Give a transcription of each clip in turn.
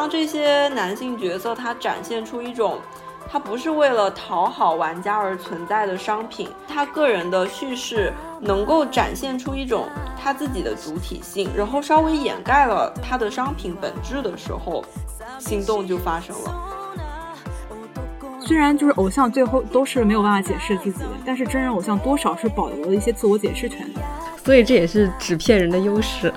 当这些男性角色他展现出一种。他不是为了讨好玩家而存在的商品，他个人的叙事能够展现出一种他自己的主体性，然后稍微掩盖了他的商品本质的时候，心动就发生了。虽然就是偶像最后都是没有办法解释自己的，但是真人偶像多少是保留了一些自我解释权的，所以这也是纸片人的优势。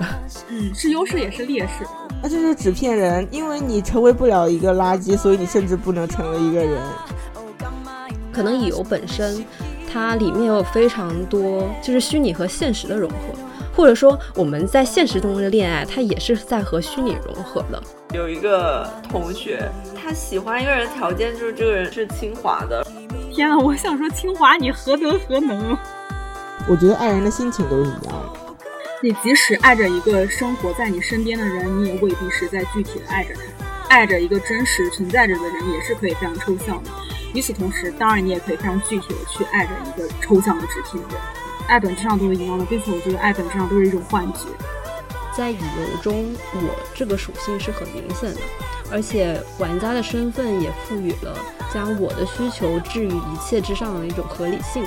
嗯，是优势也是劣势。那就是纸片人，因为你成为不了一个垃圾，所以你甚至不能成为一个人。可能乙游本身，它里面有非常多就是虚拟和现实的融合，或者说我们在现实中的恋爱，它也是在和虚拟融合的。有一个同学，他喜欢一个人条件就是这个人是清华的。天啊，我想说清华你何德何能？我觉得爱人的心情都是一样的。你即使爱着一个生活在你身边的人，你也未必是在具体的爱着他。爱着一个真实存在着的人，也是可以非常抽象的。与此同时，当然你也可以非常具体的去爱着一个抽象的纸片人。爱本质上都是一样的，并且我觉得爱本质上都是一种幻觉。在乙游中，我这个属性是很明显的，而且玩家的身份也赋予了将我的需求置于一切之上的一种合理性。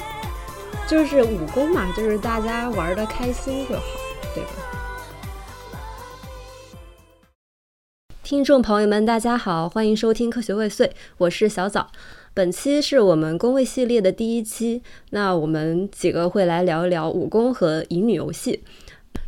就是武功嘛，就是大家玩的开心就好。听众朋友们，大家好，欢迎收听《科学未遂》，我是小枣。本期是我们工位系列的第一期，那我们几个会来聊一聊武功和乙女游戏。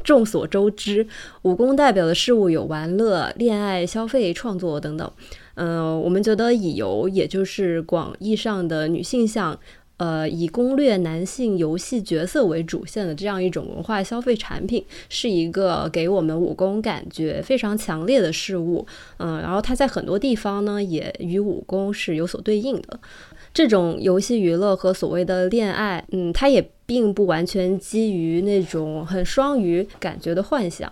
众所周知，武功代表的事物有玩乐、恋爱、消费、创作等等。嗯，我们觉得乙游也就是广义上的女性向。呃，以攻略男性游戏角色为主线的这样一种文化消费产品，是一个给我们武功感觉非常强烈的事物。嗯，然后它在很多地方呢，也与武功是有所对应的。这种游戏娱乐和所谓的恋爱，嗯，它也并不完全基于那种很双鱼感觉的幻想。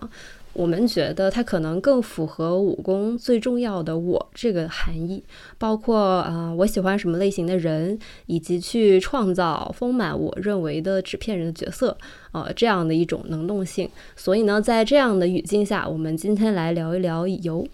我们觉得它可能更符合武功最重要的“我”这个含义，包括啊，我喜欢什么类型的人，以及去创造丰满我认为的纸片人的角色，呃，这样的一种能动性。所以呢，在这样的语境下，我们今天来聊一聊乙游。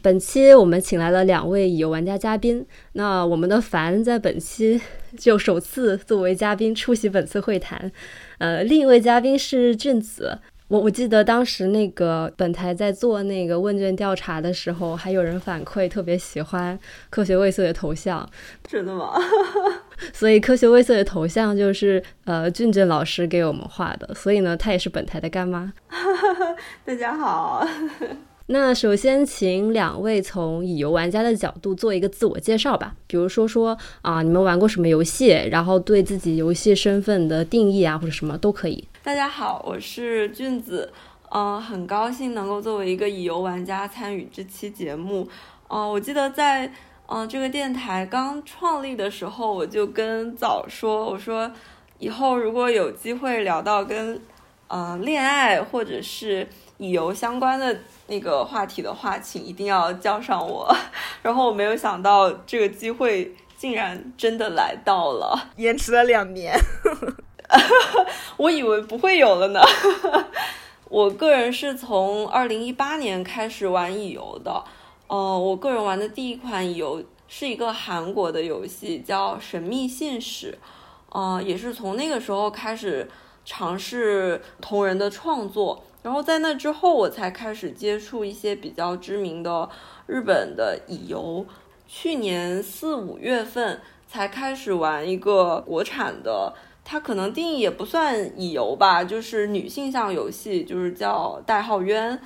本期我们请来了两位乙游玩家嘉宾，那我们的凡在本期就首次作为嘉宾出席本次会谈，呃，另一位嘉宾是俊子。我我记得当时那个本台在做那个问卷调查的时候，还有人反馈特别喜欢科学未遂的头像，真的吗？所以科学未遂的头像就是呃俊俊老师给我们画的，所以呢，他也是本台的干妈。大家好。那首先请两位从乙游玩家的角度做一个自我介绍吧，比如说说啊，你们玩过什么游戏，然后对自己游戏身份的定义啊，或者什么都可以。大家好，我是俊子，嗯，很高兴能够作为一个乙游玩家参与这期节目。嗯，我记得在嗯这个电台刚创立的时候，我就跟早说，我说以后如果有机会聊到跟嗯恋爱或者是乙游相关的。那个话题的话，请一定要叫上我。然后我没有想到这个机会竟然真的来到了，延迟了两年，我以为不会有了呢。我个人是从二零一八年开始玩乙游的，呃，我个人玩的第一款乙游是一个韩国的游戏，叫《神秘信使》，呃，也是从那个时候开始尝试同人的创作。然后在那之后，我才开始接触一些比较知名的日本的乙游。去年四五月份才开始玩一个国产的，它可能定义也不算乙游吧，就是女性向游戏，就是叫代号冤。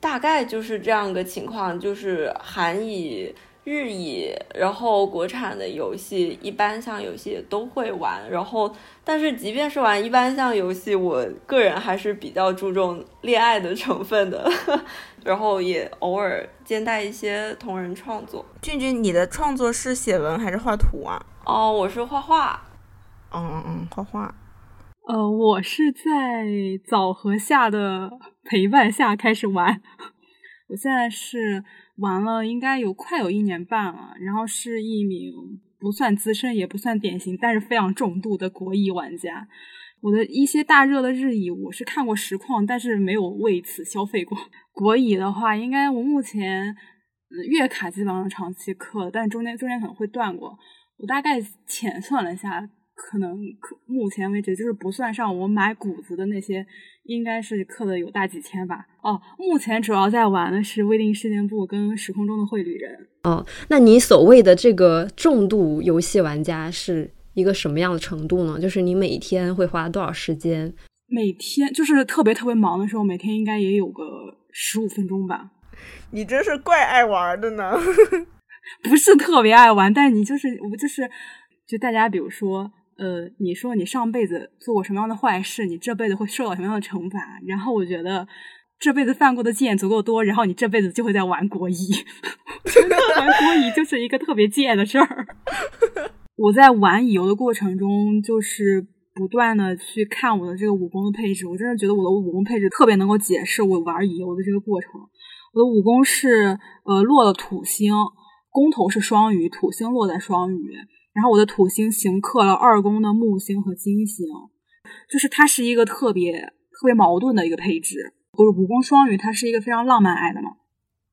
大概就是这样个情况，就是韩乙。日乙，然后国产的游戏一般像游戏都会玩，然后但是即便是玩一般像游戏，我个人还是比较注重恋爱的成分的，然后也偶尔兼带一些同人创作。俊俊，你的创作是写文还是画图啊？哦，我是画画。嗯嗯嗯，画画。呃，我是在枣核下的陪伴下开始玩，我现在是。玩了应该有快有一年半了，然后是一名不算资深也不算典型，但是非常重度的国乙玩家。我的一些大热的日乙我是看过实况，但是没有为此消费过。国乙的话，应该我目前，月卡基本上长期氪，但中间中间可能会断过。我大概浅算了一下，可能目前为止就是不算上我买谷子的那些，应该是氪的有大几千吧。哦，目前主要在玩的是《未定事件簿》跟《时空中的绘旅人》。哦，那你所谓的这个重度游戏玩家是一个什么样的程度呢？就是你每天会花多少时间？每天就是特别特别忙的时候，每天应该也有个十五分钟吧。你真是怪爱玩的呢，不是特别爱玩，但你就是我就是，就大家比如说，呃，你说你上辈子做过什么样的坏事，你这辈子会受到什么样的惩罚？然后我觉得这辈子犯过的贱足够多，然后你这辈子就会在玩国一，玩国一就是一个特别贱的事儿。我在玩乙游的过程中，就是不断的去看我的这个武功的配置，我真的觉得我的武功配置特别能够解释我玩乙游的这个过程。我的武功是呃落了土星，宫头是双鱼，土星落在双鱼，然后我的土星刑克了二宫的木星和金星，就是它是一个特别特别矛盾的一个配置。不是五宫双鱼，它是一个非常浪漫爱的嘛。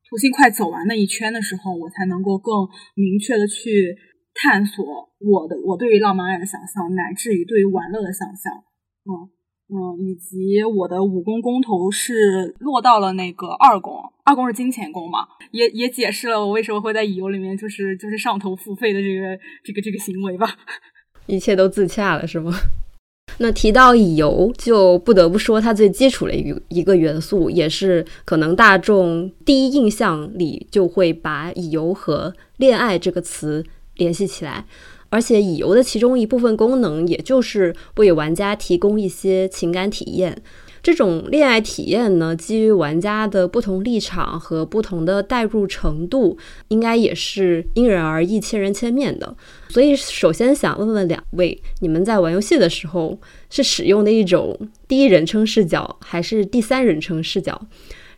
土星快走完那一圈的时候，我才能够更明确的去探索我的我对于浪漫爱的想象，乃至于对于玩乐的想象，嗯。嗯，以及我的武功宫头是落到了那个二宫，二宫是金钱宫嘛，也也解释了我为什么会在乙游里面就是就是上头付费的这个这个这个行为吧。一切都自洽了是吗？那提到乙游，就不得不说它最基础的一一个元素，也是可能大众第一印象里就会把乙游和恋爱这个词联系起来。而且乙游的其中一部分功能，也就是为玩家提供一些情感体验。这种恋爱体验呢，基于玩家的不同立场和不同的代入程度，应该也是因人而异、千人千面的。所以，首先想问问两位，你们在玩游戏的时候是使用的一种第一人称视角，还是第三人称视角？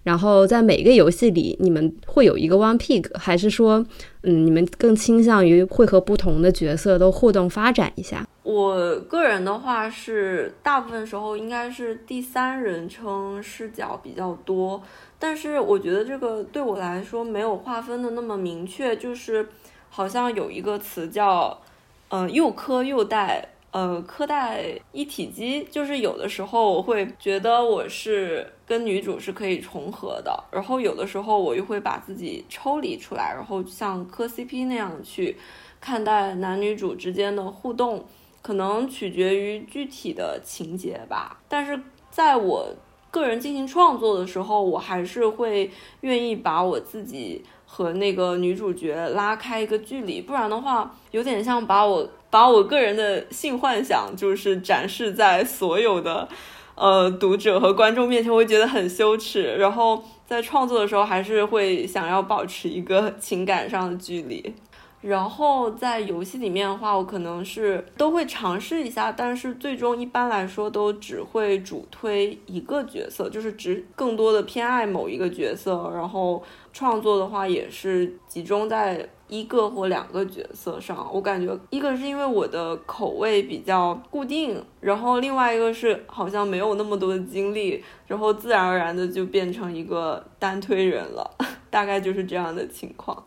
然后在每个游戏里，你们会有一个 one pick，还是说，嗯，你们更倾向于会和不同的角色都互动发展一下？我个人的话是，大部分时候应该是第三人称视角比较多，但是我觉得这个对我来说没有划分的那么明确，就是好像有一个词叫，嗯，又磕又带。呃，科代一体机，就是有的时候我会觉得我是跟女主是可以重合的，然后有的时候我又会把自己抽离出来，然后像磕 CP 那样去看待男女主之间的互动，可能取决于具体的情节吧。但是在我个人进行创作的时候，我还是会愿意把我自己和那个女主角拉开一个距离，不然的话，有点像把我。把我个人的性幻想就是展示在所有的，呃，读者和观众面前，我会觉得很羞耻。然后在创作的时候，还是会想要保持一个情感上的距离。然后在游戏里面的话，我可能是都会尝试一下，但是最终一般来说都只会主推一个角色，就是只更多的偏爱某一个角色。然后创作的话也是集中在。一个或两个角色上，我感觉一个是因为我的口味比较固定，然后另外一个是好像没有那么多的精力，然后自然而然的就变成一个单推人了，大概就是这样的情况。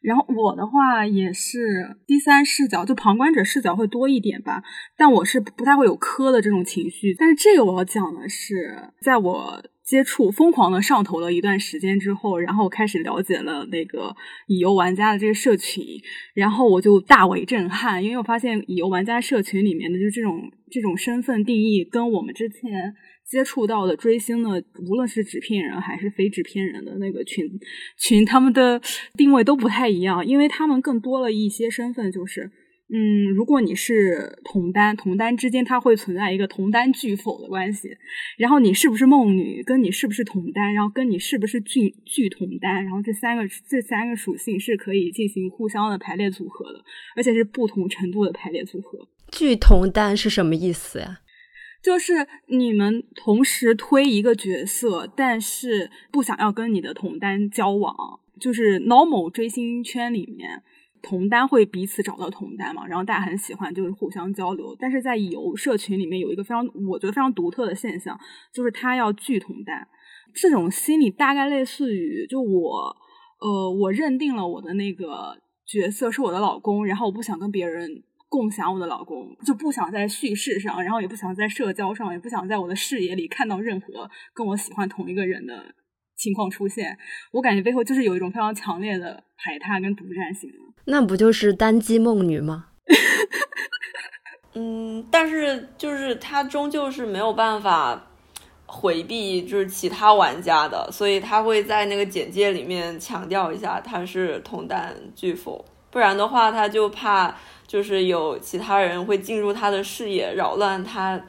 然后我的话也是第三视角，就旁观者视角会多一点吧，但我是不太会有磕的这种情绪。但是这个我要讲的是，在我。接触疯狂的上头了一段时间之后，然后开始了解了那个乙游玩家的这个社群，然后我就大为震撼，因为我发现乙游玩家社群里面的就这种这种身份定义，跟我们之前接触到的追星的，无论是纸片人还是非纸片人的那个群群，他们的定位都不太一样，因为他们更多了一些身份，就是。嗯，如果你是同单，同单之间它会存在一个同单拒否的关系。然后你是不是梦女，跟你是不是同单，然后跟你是不是拒拒同单，然后这三个这三个属性是可以进行互相的排列组合的，而且是不同程度的排列组合。拒同单是什么意思呀？就是你们同时推一个角色，但是不想要跟你的同单交往，就是 normal 追星圈里面。同单会彼此找到同单嘛，然后大家很喜欢就是互相交流，但是在游社群里面有一个非常我觉得非常独特的现象，就是他要拒同单，这种心理大概类似于就我呃，我认定了我的那个角色是我的老公，然后我不想跟别人共享我的老公，就不想在叙事上，然后也不想在社交上，也不想在我的视野里看到任何跟我喜欢同一个人的情况出现。我感觉背后就是有一种非常强烈的排他跟独占性。那不就是单机梦女吗？嗯，但是就是他终究是没有办法回避就是其他玩家的，所以他会在那个简介里面强调一下他是同担拒否，不然的话他就怕就是有其他人会进入他的视野，扰乱他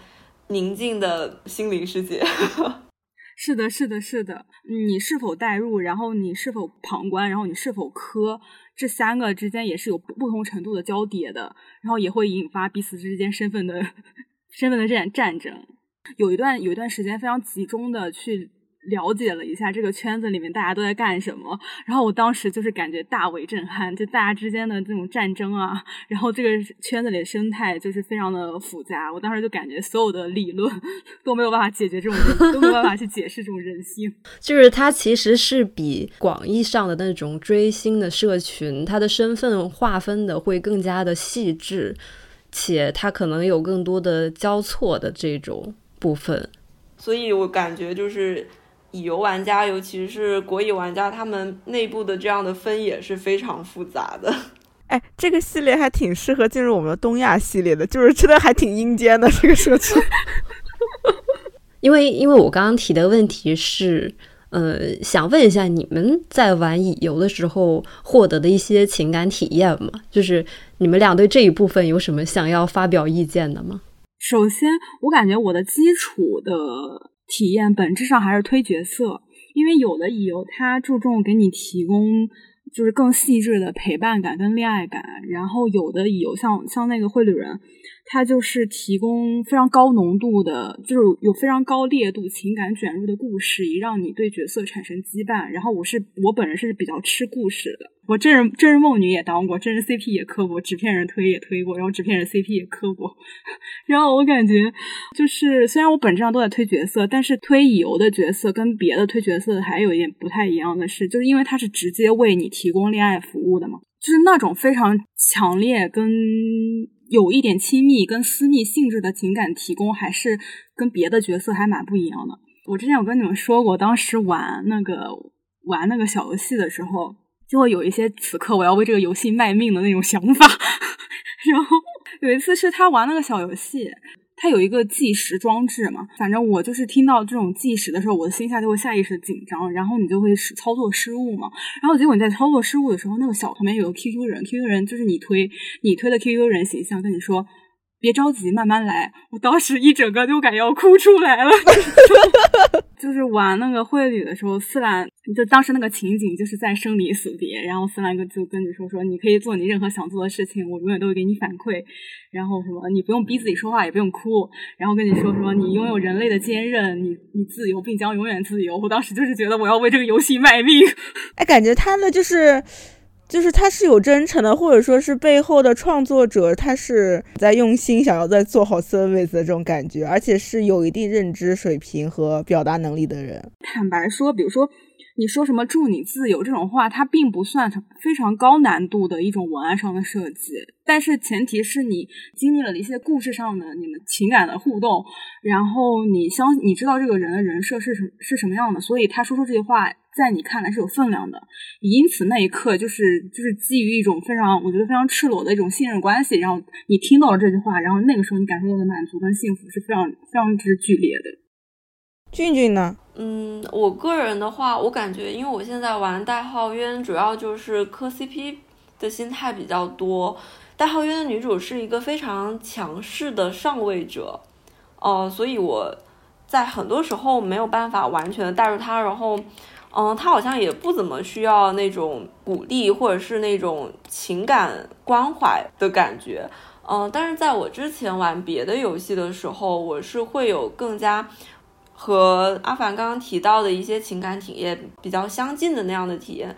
宁静的心灵世界。是的，是的，是的，你是否代入，然后你是否旁观，然后你是否磕。这三个之间也是有不同程度的交叠的，然后也会引发彼此之间身份的 身份的这战战争。有一段有一段时间非常集中的去。了解了一下这个圈子里面大家都在干什么，然后我当时就是感觉大为震撼，就大家之间的这种战争啊，然后这个圈子里的生态就是非常的复杂，我当时就感觉所有的理论 都没有办法解决这种，都没有办法去解释这种人性。就是它其实是比广义上的那种追星的社群，它的身份划分的会更加的细致，且它可能有更多的交错的这种部分，所以我感觉就是。乙游玩家，尤其是国乙玩家，他们内部的这样的分也是非常复杂的。哎，这个系列还挺适合进入我们的东亚系列的，就是真的还挺阴间的这个社区。因为，因为我刚刚提的问题是，呃，想问一下你们在玩乙游的时候获得的一些情感体验嘛？就是你们俩对这一部分有什么想要发表意见的吗？首先，我感觉我的基础的。体验本质上还是推角色，因为有的乙游它注重给你提供就是更细致的陪伴感跟恋爱感，然后有的乙游像像那个绘旅人。它就是提供非常高浓度的，就是有非常高烈度情感卷入的故事，以让你对角色产生羁绊。然后我是我本人是比较吃故事的，我真人真人梦女也当过，真人 CP 也磕过，纸片人推也推过，然后纸片人 CP 也磕过。然后我感觉就是虽然我本质上都在推角色，但是推乙游的角色跟别的推角色还有一点不太一样的是，就是因为它是直接为你提供恋爱服务的嘛，就是那种非常强烈跟。有一点亲密跟私密性质的情感提供，还是跟别的角色还蛮不一样的。我之前有跟你们说过，当时玩那个玩那个小游戏的时候，就会有一些此刻我要为这个游戏卖命的那种想法。然后有一次是他玩那个小游戏。它有一个计时装置嘛，反正我就是听到这种计时的时候，我的心下就会下意识紧张，然后你就会失操作失误嘛。然后结果你在操作失误的时候，那个小旁边有个 QQ 人，QQ 人就是你推你推的 QQ 人形象，跟你说别着急，慢慢来。我当时一整个就感觉要哭出来了。就是玩那个绘旅的时候，思兰就当时那个情景就是在生离死别，然后思兰哥就跟你说说，你可以做你任何想做的事情，我永远都会给你反馈。然后什么，你不用逼自己说话，也不用哭，然后跟你说说，你拥有人类的坚韧，你你自由，并将永远自由。我当时就是觉得我要为这个游戏卖命。哎，感觉他的就是。就是他是有真诚的，或者说是背后的创作者，他是在用心想要在做好 service 的这种感觉，而且是有一定认知水平和表达能力的人。坦白说，比如说你说什么“祝你自由”这种话，它并不算非常高难度的一种文案上的设计，但是前提是你经历了一些故事上的你们情感的互动，然后你相你知道这个人的人设是什是什么样的，所以他说出这句话。在你看来是有分量的，因此那一刻就是就是基于一种非常我觉得非常赤裸的一种信任关系，然后你听到了这句话，然后那个时候你感受到的满足跟幸福是非常非常之剧烈的。俊俊呢？嗯，我个人的话，我感觉因为我现在玩代号渊，主要就是磕 CP 的心态比较多。代号渊的女主是一个非常强势的上位者，哦，所以我在很多时候没有办法完全的带入她，然后。嗯，他好像也不怎么需要那种鼓励或者是那种情感关怀的感觉。嗯，但是在我之前玩别的游戏的时候，我是会有更加和阿凡刚刚提到的一些情感体验比较相近的那样的体验。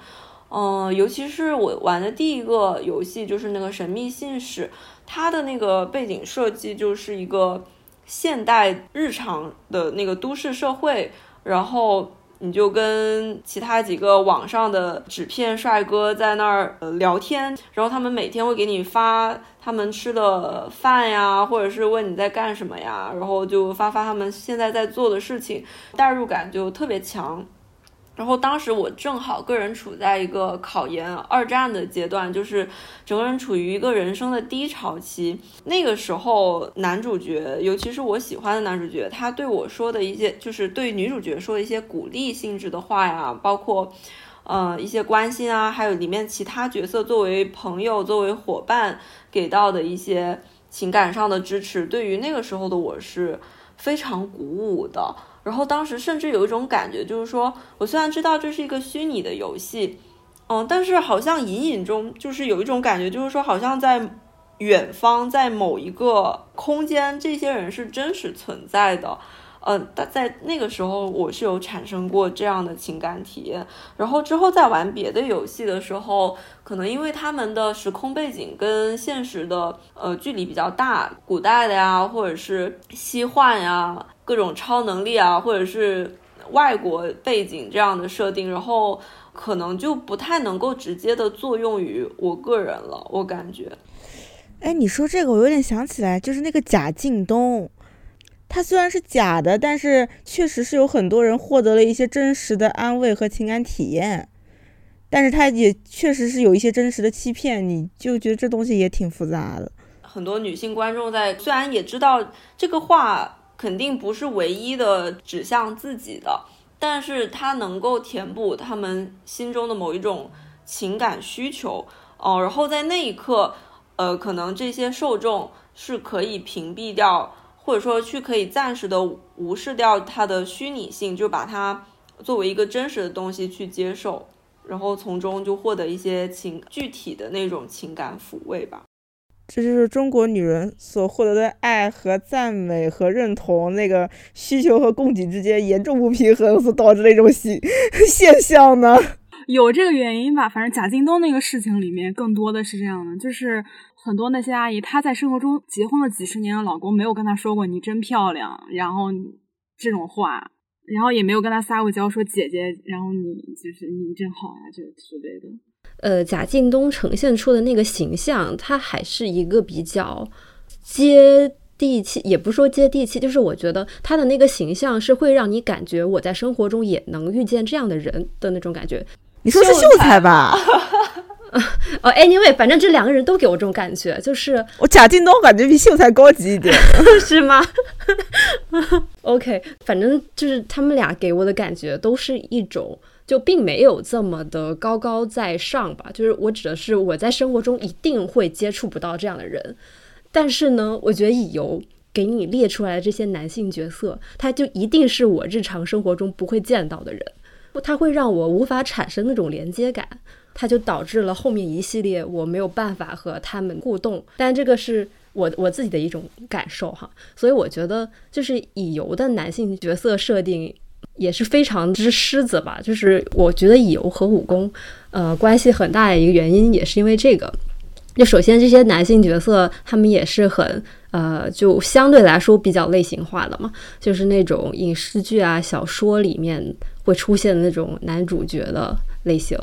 嗯，尤其是我玩的第一个游戏就是那个《神秘信使》，它的那个背景设计就是一个现代日常的那个都市社会，然后。你就跟其他几个网上的纸片帅哥在那儿呃聊天，然后他们每天会给你发他们吃的饭呀，或者是问你在干什么呀，然后就发发他们现在在做的事情，代入感就特别强。然后当时我正好个人处在一个考研二战的阶段，就是整个人处于一个人生的低潮期。那个时候，男主角，尤其是我喜欢的男主角，他对我说的一些，就是对女主角说的一些鼓励性质的话呀，包括，呃，一些关心啊，还有里面其他角色作为朋友、作为伙伴给到的一些情感上的支持，对于那个时候的我是非常鼓舞的。然后当时甚至有一种感觉，就是说我虽然知道这是一个虚拟的游戏，嗯，但是好像隐隐中就是有一种感觉，就是说好像在远方，在某一个空间，这些人是真实存在的。嗯，但在那个时候，我是有产生过这样的情感体验。然后之后在玩别的游戏的时候，可能因为他们的时空背景跟现实的呃距离比较大，古代的呀，或者是西幻呀，各种超能力啊，或者是外国背景这样的设定，然后可能就不太能够直接的作用于我个人了。我感觉，哎，你说这个，我有点想起来，就是那个贾敬东。他虽然是假的，但是确实是有很多人获得了一些真实的安慰和情感体验，但是他也确实是有一些真实的欺骗，你就觉得这东西也挺复杂的。很多女性观众在虽然也知道这个话肯定不是唯一的指向自己的，但是它能够填补他们心中的某一种情感需求哦，然后在那一刻，呃，可能这些受众是可以屏蔽掉。或者说，去可以暂时的无视掉它的虚拟性，就把它作为一个真实的东西去接受，然后从中就获得一些情具体的那种情感抚慰吧。这就是中国女人所获得的爱和赞美和认同，那个需求和供给之间严重不平衡所导致的一种现 现象呢？有这个原因吧，反正贾静东那个事情里面更多的是这样的，就是。很多那些阿姨，她在生活中结婚了几十年的老公没有跟她说过“你真漂亮”，然后这种话，然后也没有跟她撒过娇说“姐姐”，然后你就是你真好呀，这之类的。呃，贾敬东呈现出的那个形象，他还是一个比较接地气，也不说接地气，就是我觉得他的那个形象是会让你感觉我在生活中也能遇见这样的人的那种感觉。你说是秀才吧？哦，anyway，反正这两个人都给我这种感觉，就是我贾静东感觉比秀才高级一点，是吗？OK，反正就是他们俩给我的感觉都是一种，就并没有这么的高高在上吧。就是我指的是我在生活中一定会接触不到这样的人，但是呢，我觉得以游给你列出来的这些男性角色，他就一定是我日常生活中不会见到的人，他会让我无法产生那种连接感。它就导致了后面一系列我没有办法和他们互动，但这个是我我自己的一种感受哈，所以我觉得就是乙游的男性角色设定也是非常之狮子吧，就是我觉得乙游和武功呃关系很大的一个原因也是因为这个，就首先这些男性角色他们也是很呃就相对来说比较类型化的嘛，就是那种影视剧啊小说里面会出现的那种男主角的类型。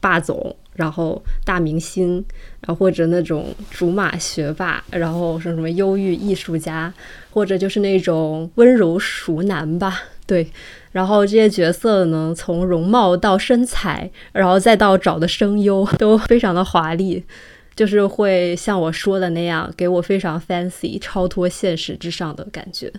霸总，然后大明星，然后或者那种竹马学霸，然后什么什么忧郁艺术家，或者就是那种温柔熟男吧。对，然后这些角色呢，从容貌到身材，然后再到找的声优，都非常的华丽，就是会像我说的那样，给我非常 fancy、超脱现实之上的感觉。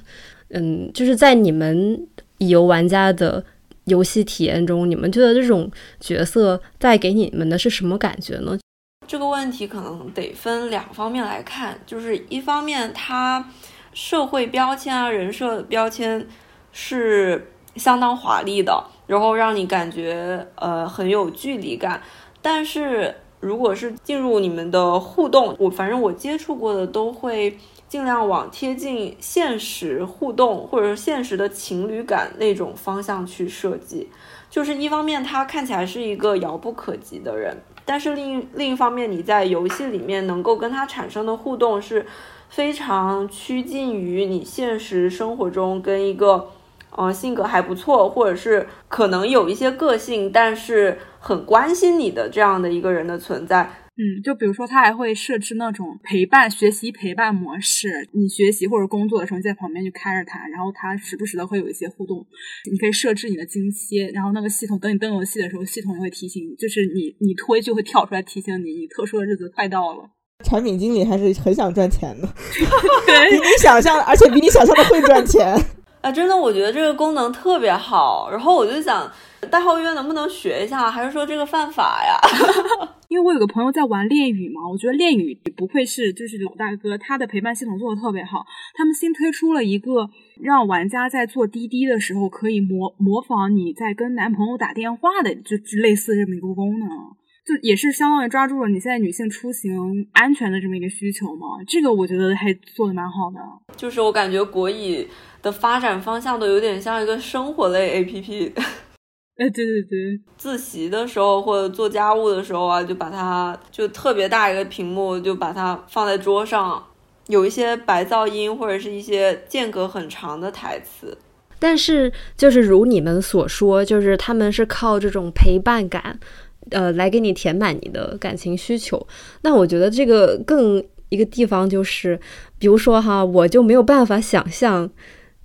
嗯，就是在你们乙游玩家的。游戏体验中，你们觉得这种角色带给你们的是什么感觉呢？这个问题可能得分两方面来看，就是一方面，它社会标签啊、人设标签是相当华丽的，然后让你感觉呃很有距离感。但是如果是进入你们的互动，我反正我接触过的都会。尽量往贴近现实互动，或者是现实的情侣感那种方向去设计。就是一方面，他看起来是一个遥不可及的人，但是另另一方面，你在游戏里面能够跟他产生的互动是非常趋近于你现实生活中跟一个呃，性格还不错，或者是可能有一些个性，但是很关心你的这样的一个人的存在。嗯，就比如说，他还会设置那种陪伴学习陪伴模式，你学习或者工作的时候，你在旁边就看着他，然后他时不时的会有一些互动。你可以设置你的经期，然后那个系统等你登游戏的时候，系统也会提醒你，就是你你推就会跳出来提醒你，你特殊的日子快到了。产品经理还是很想赚钱的，对，比你想象，而且比你想象的会赚钱。啊，真的，我觉得这个功能特别好。然后我就想，代号约能不能学一下？还是说这个犯法呀？因为我有个朋友在玩恋语嘛，我觉得恋语不愧是就是老大哥，他的陪伴系统做的特别好。他们新推出了一个让玩家在坐滴滴的时候可以模模仿你在跟男朋友打电话的，就类似这么一个功能，就也是相当于抓住了你现在女性出行安全的这么一个需求嘛。这个我觉得还做的蛮好的。就是我感觉国乙的发展方向都有点像一个生活类 APP。哎，对对对，自习的时候或者做家务的时候啊，就把它就特别大一个屏幕，就把它放在桌上，有一些白噪音或者是一些间隔很长的台词。但是就是如你们所说，就是他们是靠这种陪伴感，呃，来给你填满你的感情需求。那我觉得这个更一个地方就是，比如说哈，我就没有办法想象。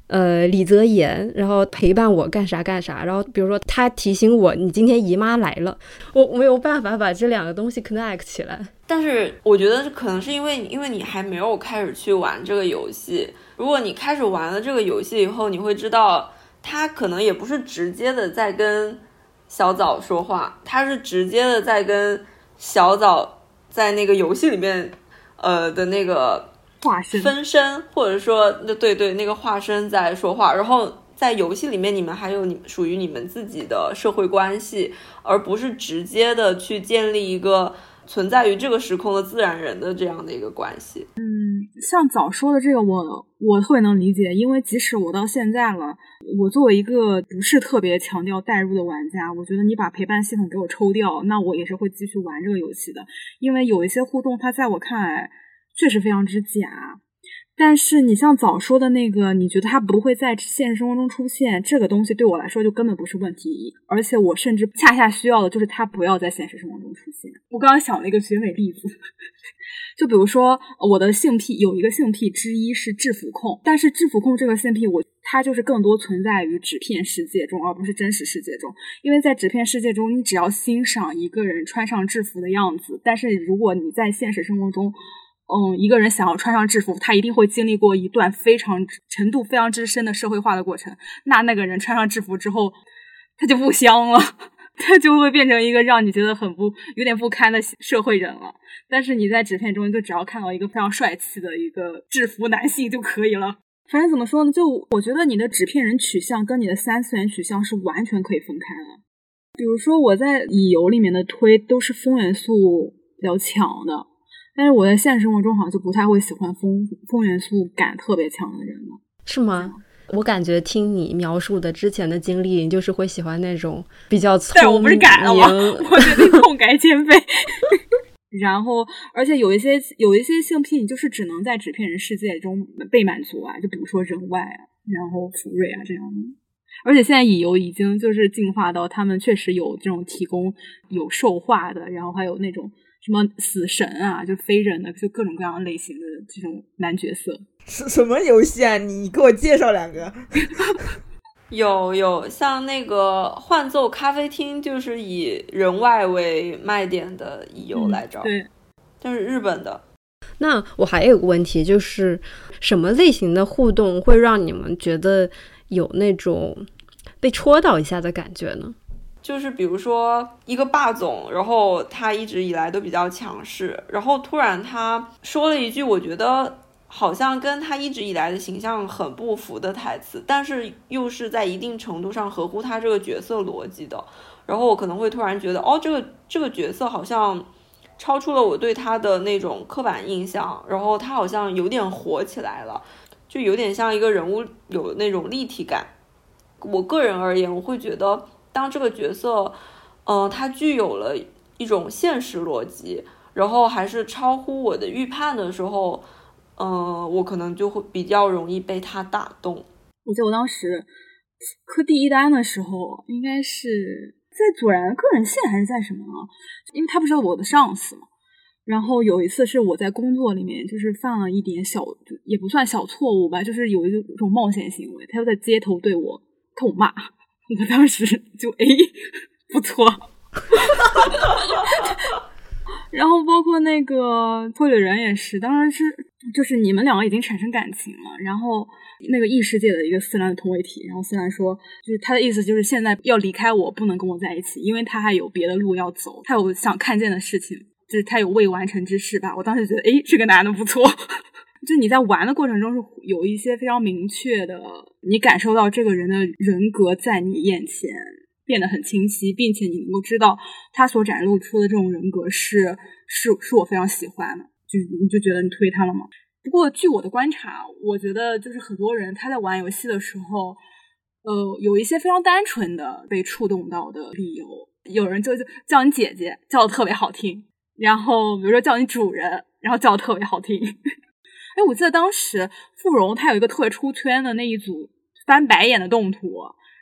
呃，李泽言，然后陪伴我干啥干啥，然后比如说他提醒我你今天姨妈来了，我没有办法把这两个东西 connect 起来。但是我觉得可能是因为因为你还没有开始去玩这个游戏，如果你开始玩了这个游戏以后，你会知道他可能也不是直接的在跟小枣说话，他是直接的在跟小枣在那个游戏里面呃的那个。化身分身，或者说，那对对，那个化身在说话。然后在游戏里面，你们还有你属于你们自己的社会关系，而不是直接的去建立一个存在于这个时空的自然人的这样的一个关系。嗯，像早说的这个，我我特别能理解，因为即使我到现在了，我作为一个不是特别强调代入的玩家，我觉得你把陪伴系统给我抽掉，那我也是会继续玩这个游戏的，因为有一些互动，它在我看来。确实非常之假，但是你像早说的那个，你觉得他不会在现实生活中出现，这个东西对我来说就根本不是问题，而且我甚至恰恰需要的就是他不要在现实生活中出现。我刚刚想了一个绝美例子，就比如说我的性癖有一个性癖之一是制服控，但是制服控这个性癖我它就是更多存在于纸片世界中，而不是真实世界中，因为在纸片世界中，你只要欣赏一个人穿上制服的样子，但是如果你在现实生活中，嗯，一个人想要穿上制服，他一定会经历过一段非常程度非常之深的社会化的过程。那那个人穿上制服之后，他就不香了，他就会变成一个让你觉得很不有点不堪的社会人了。但是你在纸片中，就只要看到一个非常帅气的一个制服男性就可以了。反正怎么说呢，就我觉得你的纸片人取向跟你的三次元取向是完全可以分开的。比如说我在乙游里面的推都是风元素比较强的。但是我在现实生活中好像就不太会喜欢风风元素感特别强的人了，是吗？我感觉听你描述的之前的经历，你就是会喜欢那种比较聪明。我不是改了吗？我决定痛改前非。然后，而且有一些有一些性癖，你就是只能在纸片人世界中被满足啊，就比如说人外啊，然后福瑞啊这样的。而且现在乙游已经就是进化到他们确实有这种提供有兽化的，然后还有那种。什么死神啊，就非人的，就各种各样类型的这种男角色。什什么游戏啊？你给我介绍两个。有有，像那个幻奏咖啡厅，就是以人外为卖点的乙游来着。对，但是日本的。那我还有个问题，就是什么类型的互动会让你们觉得有那种被戳到一下的感觉呢？就是比如说一个霸总，然后他一直以来都比较强势，然后突然他说了一句我觉得好像跟他一直以来的形象很不符的台词，但是又是在一定程度上合乎他这个角色逻辑的，然后我可能会突然觉得，哦，这个这个角色好像超出了我对他的那种刻板印象，然后他好像有点火起来了，就有点像一个人物有那种立体感。我个人而言，我会觉得。当这个角色，嗯，他具有了一种现实逻辑，然后还是超乎我的预判的时候，嗯，我可能就会比较容易被他打动。我记得我当时磕第一单的时候，应该是在左然个人线还是在什么？因为他不是我的上司嘛。然后有一次是我在工作里面就是犯了一点小，也不算小错误吧，就是有一种冒险行为，他又在街头对我痛骂，我当时就哎，不错。然后包括那个推理人也是，当时是就是你们两个已经产生感情了，然后那个异世界的一个思兰的同位体，然后思兰说，就是他的意思就是现在要离开我，不能跟我在一起，因为他还有别的路要走，他有想看见的事情，就是他有未完成之事吧。我当时觉得，哎，这个男的不错，就你在玩的过程中是有一些非常明确的，你感受到这个人的人格在你眼前。变得很清晰，并且你能够知道他所展露出的这种人格是是是我非常喜欢的，就你就觉得你推他了吗？不过据我的观察，我觉得就是很多人他在玩游戏的时候，呃，有一些非常单纯的被触动到的理由。有人就叫你姐姐，叫的特别好听；然后比如说叫你主人，然后叫的特别好听。哎，我记得当时傅荣他有一个特别出圈的那一组翻白眼的动图。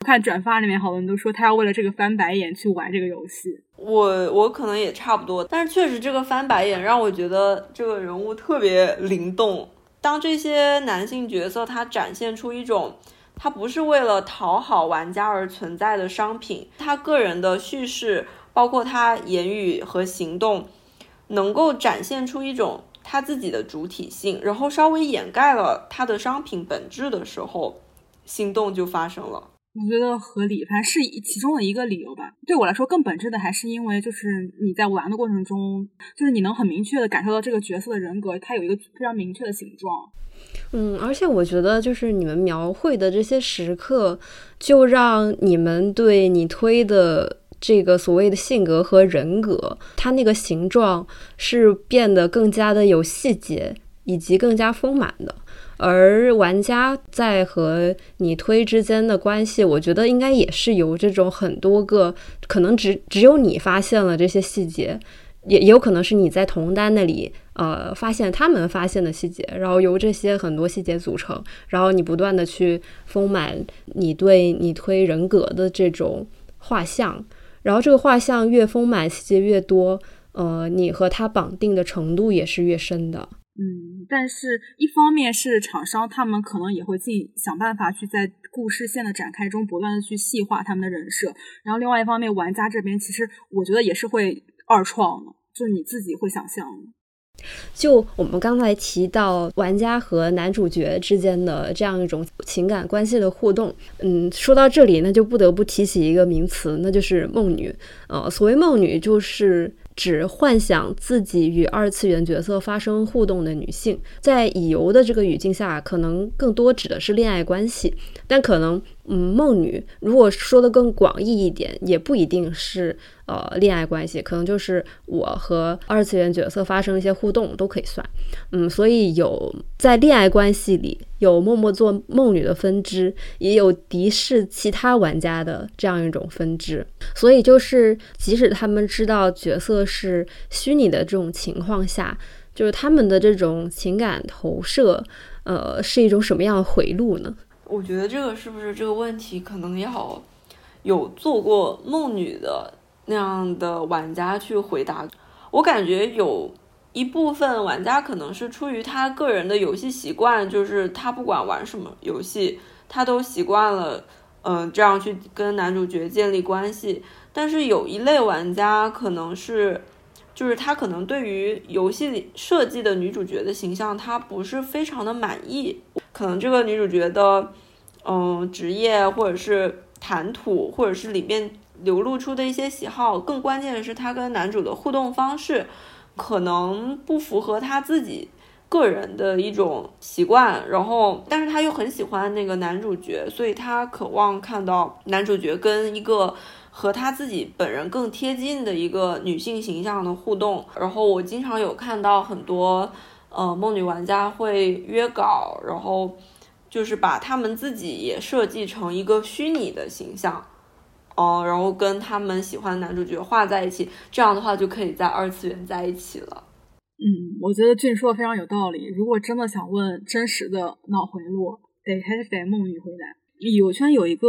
看转发里面，好多人都说他要为了这个翻白眼去玩这个游戏。我我可能也差不多，但是确实这个翻白眼让我觉得这个人物特别灵动。当这些男性角色他展现出一种他不是为了讨好玩家而存在的商品，他个人的叙事，包括他言语和行动，能够展现出一种他自己的主体性，然后稍微掩盖了他的商品本质的时候，心动就发生了。我觉得合理，反正是其中的一个理由吧。对我来说，更本质的还是因为，就是你在玩的过程中，就是你能很明确的感受到这个角色的人格，它有一个非常明确的形状。嗯，而且我觉得，就是你们描绘的这些时刻，就让你们对你推的这个所谓的性格和人格，它那个形状是变得更加的有细节，以及更加丰满的。而玩家在和你推之间的关系，我觉得应该也是由这种很多个可能只只有你发现了这些细节，也也有可能是你在同单那里呃发现他们发现的细节，然后由这些很多细节组成，然后你不断的去丰满你对你推人格的这种画像，然后这个画像越丰满，细节越多，呃，你和他绑定的程度也是越深的。嗯，但是一方面是厂商，他们可能也会尽想办法去在故事线的展开中不断的去细化他们的人设，然后另外一方面，玩家这边其实我觉得也是会二创的，就是你自己会想象的。就我们刚才提到玩家和男主角之间的这样一种情感关系的互动，嗯，说到这里，那就不得不提起一个名词，那就是梦女。呃，所谓梦女，就是。指幻想自己与二次元角色发生互动的女性，在乙游的这个语境下，可能更多指的是恋爱关系，但可能。嗯，梦女如果说的更广义一点，也不一定是呃恋爱关系，可能就是我和二次元角色发生一些互动都可以算。嗯，所以有在恋爱关系里有默默做梦女的分支，也有敌视其他玩家的这样一种分支。所以就是即使他们知道角色是虚拟的这种情况下，就是他们的这种情感投射，呃，是一种什么样的回路呢？我觉得这个是不是这个问题，可能要有做过梦女的那样的玩家去回答。我感觉有一部分玩家可能是出于他个人的游戏习惯，就是他不管玩什么游戏，他都习惯了，嗯，这样去跟男主角建立关系。但是有一类玩家可能是，就是他可能对于游戏里设计的女主角的形象，他不是非常的满意。可能这个女主角的，嗯，职业或者是谈吐，或者是里面流露出的一些喜好，更关键的是她跟男主的互动方式，可能不符合她自己个人的一种习惯。然后，但是她又很喜欢那个男主角，所以她渴望看到男主角跟一个和他自己本人更贴近的一个女性形象的互动。然后，我经常有看到很多。呃，梦女玩家会约稿，然后就是把他们自己也设计成一个虚拟的形象，哦，然后跟他们喜欢的男主角画在一起，这样的话就可以在二次元在一起了。嗯，我觉得俊说的非常有道理。如果真的想问真实的脑回路，得还是得梦女回答。旅游圈有一个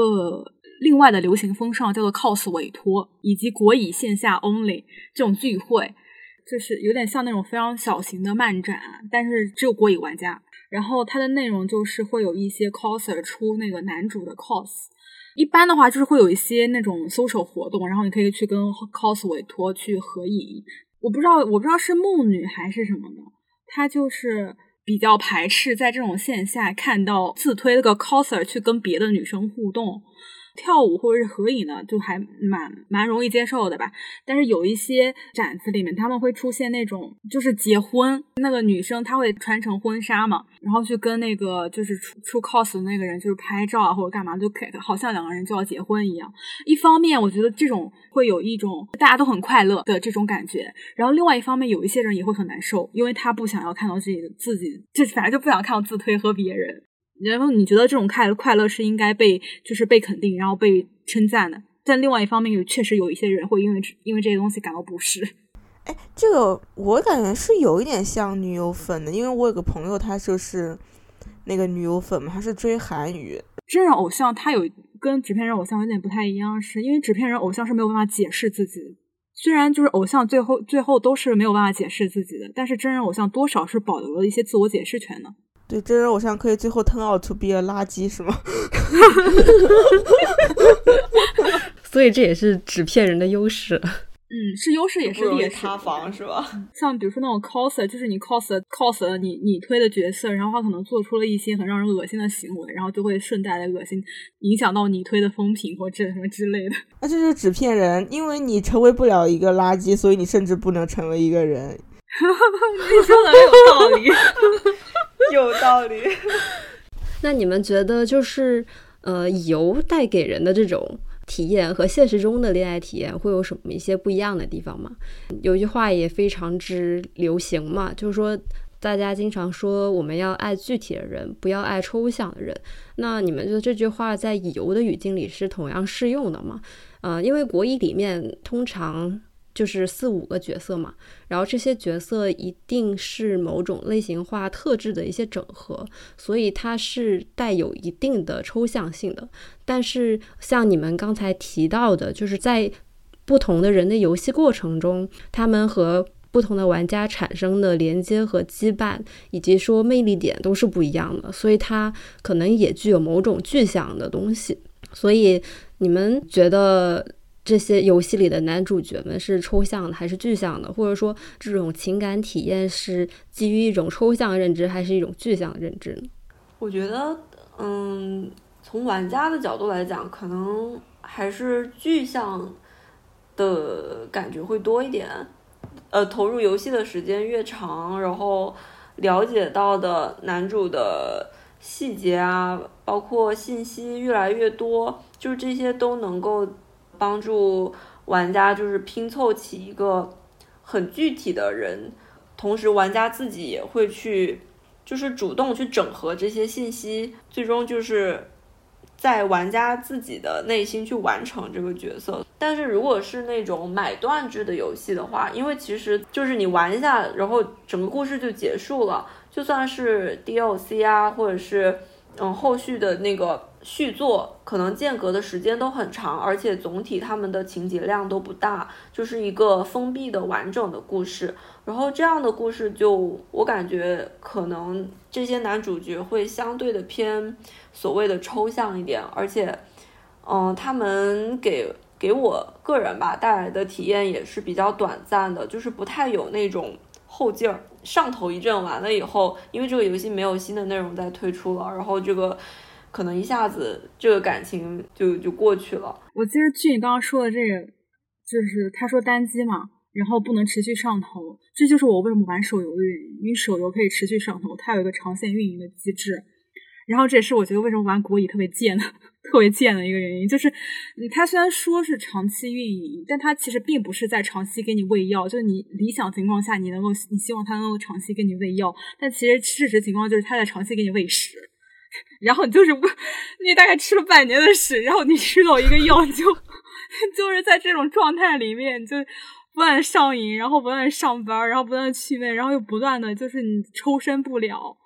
另外的流行风尚，叫做 cos 委托，以及国乙线下 only 这种聚会，就是有点像那种非常小型的漫展，但是只有国乙玩家。然后它的内容就是会有一些 coser 出那个男主的 cos，一般的话就是会有一些那种搜手活动，然后你可以去跟 cos 委托去合影。我不知道，我不知道是梦女还是什么的，她就是比较排斥在这种线下看到自推那个 coser 去跟别的女生互动。跳舞或者是合影呢，就还蛮蛮容易接受的吧。但是有一些展子里面，他们会出现那种就是结婚，那个女生她会穿成婚纱嘛，然后去跟那个就是出出 cos 的那个人就是拍照啊或者干嘛，就好像两个人就要结婚一样。一方面，我觉得这种会有一种大家都很快乐的这种感觉，然后另外一方面，有一些人也会很难受，因为他不想要看到自己的自己，就反正就不想看到自推和别人。然后你觉得这种快快乐是应该被就是被肯定，然后被称赞的。但另外一方面，有确实有一些人会因为因为这些东西感到不适。哎，这个我感觉是有一点像女友粉的，因为我有个朋友，他就是那个女友粉嘛，他是追韩娱真人偶像，他有跟纸片人偶像有点不太一样，是因为纸片人偶像是没有办法解释自己的。虽然就是偶像最后最后都是没有办法解释自己的，但是真人偶像多少是保留了一些自我解释权的。对真人偶像可以最后 turn out to be a 垃圾是吗？所以这也是纸片人的优势。嗯，是优势也是劣势。塌房是吧？像比如说那种 coser，就是你 cos cos 了你你推的角色，然后他可能做出了一些很让人恶心的行为，然后就会顺带的恶心，影响到你推的风评或者什么之类的。那这是纸片人，因为你成为不了一个垃圾，所以你甚至不能成为一个人。你说的有道理。有道理。那你们觉得，就是呃，游带给人的这种体验和现实中的恋爱体验会有什么一些不一样的地方吗？有句话也非常之流行嘛，就是说大家经常说我们要爱具体的人，不要爱抽象的人。那你们觉得这句话在游的语境里是同样适用的吗？呃，因为国艺里面通常。就是四五个角色嘛，然后这些角色一定是某种类型化特质的一些整合，所以它是带有一定的抽象性的。但是像你们刚才提到的，就是在不同的人的游戏过程中，他们和不同的玩家产生的连接和羁绊，以及说魅力点都是不一样的，所以它可能也具有某种具象的东西。所以你们觉得？这些游戏里的男主角们是抽象的还是具象的？或者说，这种情感体验是基于一种抽象认知还是一种具象认知呢？我觉得，嗯，从玩家的角度来讲，可能还是具象的感觉会多一点。呃，投入游戏的时间越长，然后了解到的男主的细节啊，包括信息越来越多，就是这些都能够。帮助玩家就是拼凑起一个很具体的人，同时玩家自己也会去，就是主动去整合这些信息，最终就是在玩家自己的内心去完成这个角色。但是如果是那种买断制的游戏的话，因为其实就是你玩一下，然后整个故事就结束了，就算是 DLC 啊，或者是嗯后续的那个。续作可能间隔的时间都很长，而且总体他们的情节量都不大，就是一个封闭的完整的故事。然后这样的故事，就我感觉可能这些男主角会相对的偏所谓的抽象一点，而且，嗯，他们给给我个人吧带来的体验也是比较短暂的，就是不太有那种后劲儿。上头一阵完了以后，因为这个游戏没有新的内容再推出了，然后这个。可能一下子这个感情就就过去了。我记得据你刚刚说的这个，就是他说单机嘛，然后不能持续上头，这就是我为什么玩手游的原因。因为手游可以持续上头，它有一个长线运营的机制。然后这也是我觉得为什么玩国乙特别贱的、特别贱的一个原因，就是它虽然说是长期运营，但它其实并不是在长期给你喂药。就是你理想情况下，你能够你希望它能够长期给你喂药，但其实事实情况就是它在长期给你喂食。然后你就是不，你大概吃了半年的屎，然后你吃到一个药，就 就是在这种状态里面，就不断上瘾，然后不断上班，然后不断去妹，然后又不断的就是你抽身不了，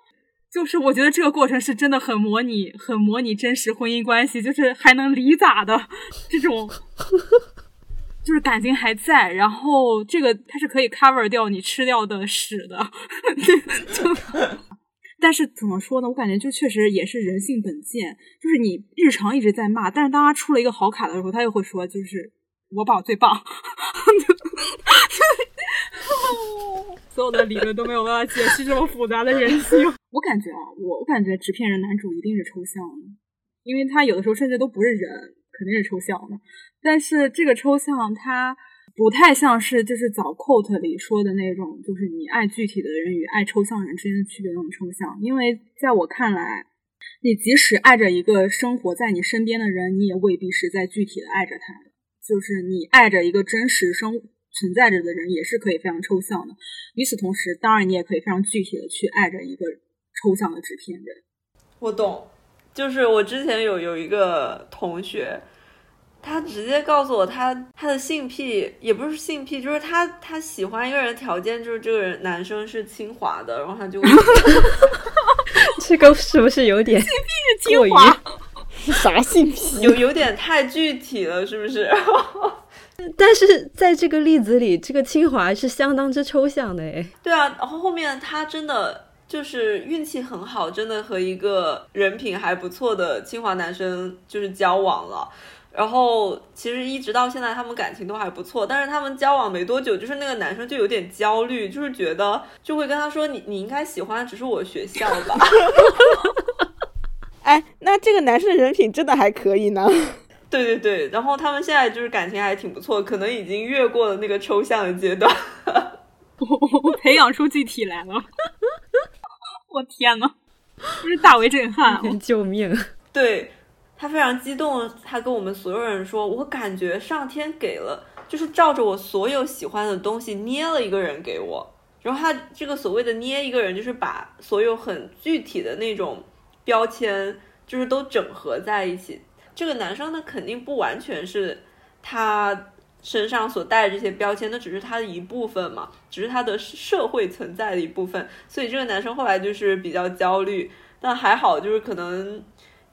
就是我觉得这个过程是真的很模拟，很模拟真实婚姻关系，就是还能离咋的这种，就是感情还在，然后这个它是可以 cover 掉你吃掉的屎的，就。但是怎么说呢？我感觉就确实也是人性本贱，就是你日常一直在骂，但是当他出了一个好卡的时候，他又会说就是我宝最棒。所有的理论都没有办法解释这么复杂的人性。我感觉啊，我我感觉纸片人男主一定是抽象的，因为他有的时候甚至都不是人，肯定是抽象的。但是这个抽象，它不太像是就是早 quote 里说的那种，就是你爱具体的人与爱抽象人之间的区别那种抽象。因为在我看来，你即使爱着一个生活在你身边的人，你也未必是在具体的爱着他。就是你爱着一个真实生。存在着的人也是可以非常抽象的。与此同时，当然你也可以非常具体的去爱着一个抽象的纸片人。我懂，就是我之前有有一个同学，他直接告诉我，他他的性癖也不是性癖，就是他他喜欢一个人条件就是这个人男生是清华的，然后他就 这个是不是有点性癖是清华？啥性癖？有有点太具体了，是不是？但是在这个例子里，这个清华是相当之抽象的诶。对啊，然后后面他真的就是运气很好，真的和一个人品还不错的清华男生就是交往了。然后其实一直到现在，他们感情都还不错。但是他们交往没多久，就是那个男生就有点焦虑，就是觉得就会跟他说：“你你应该喜欢只是我学校吧。” 哎，那这个男生的人品真的还可以呢。对对对，然后他们现在就是感情还挺不错，可能已经越过了那个抽象的阶段，培养出具体来了。我天呐，不是大为震撼！救命！对他非常激动，他跟我们所有人说：“我感觉上天给了，就是照着我所有喜欢的东西捏了一个人给我。”然后他这个所谓的捏一个人，就是把所有很具体的那种标签，就是都整合在一起。这个男生呢，肯定不完全是他身上所带的这些标签，那只是他的一部分嘛，只是他的社会存在的一部分。所以这个男生后来就是比较焦虑，但还好，就是可能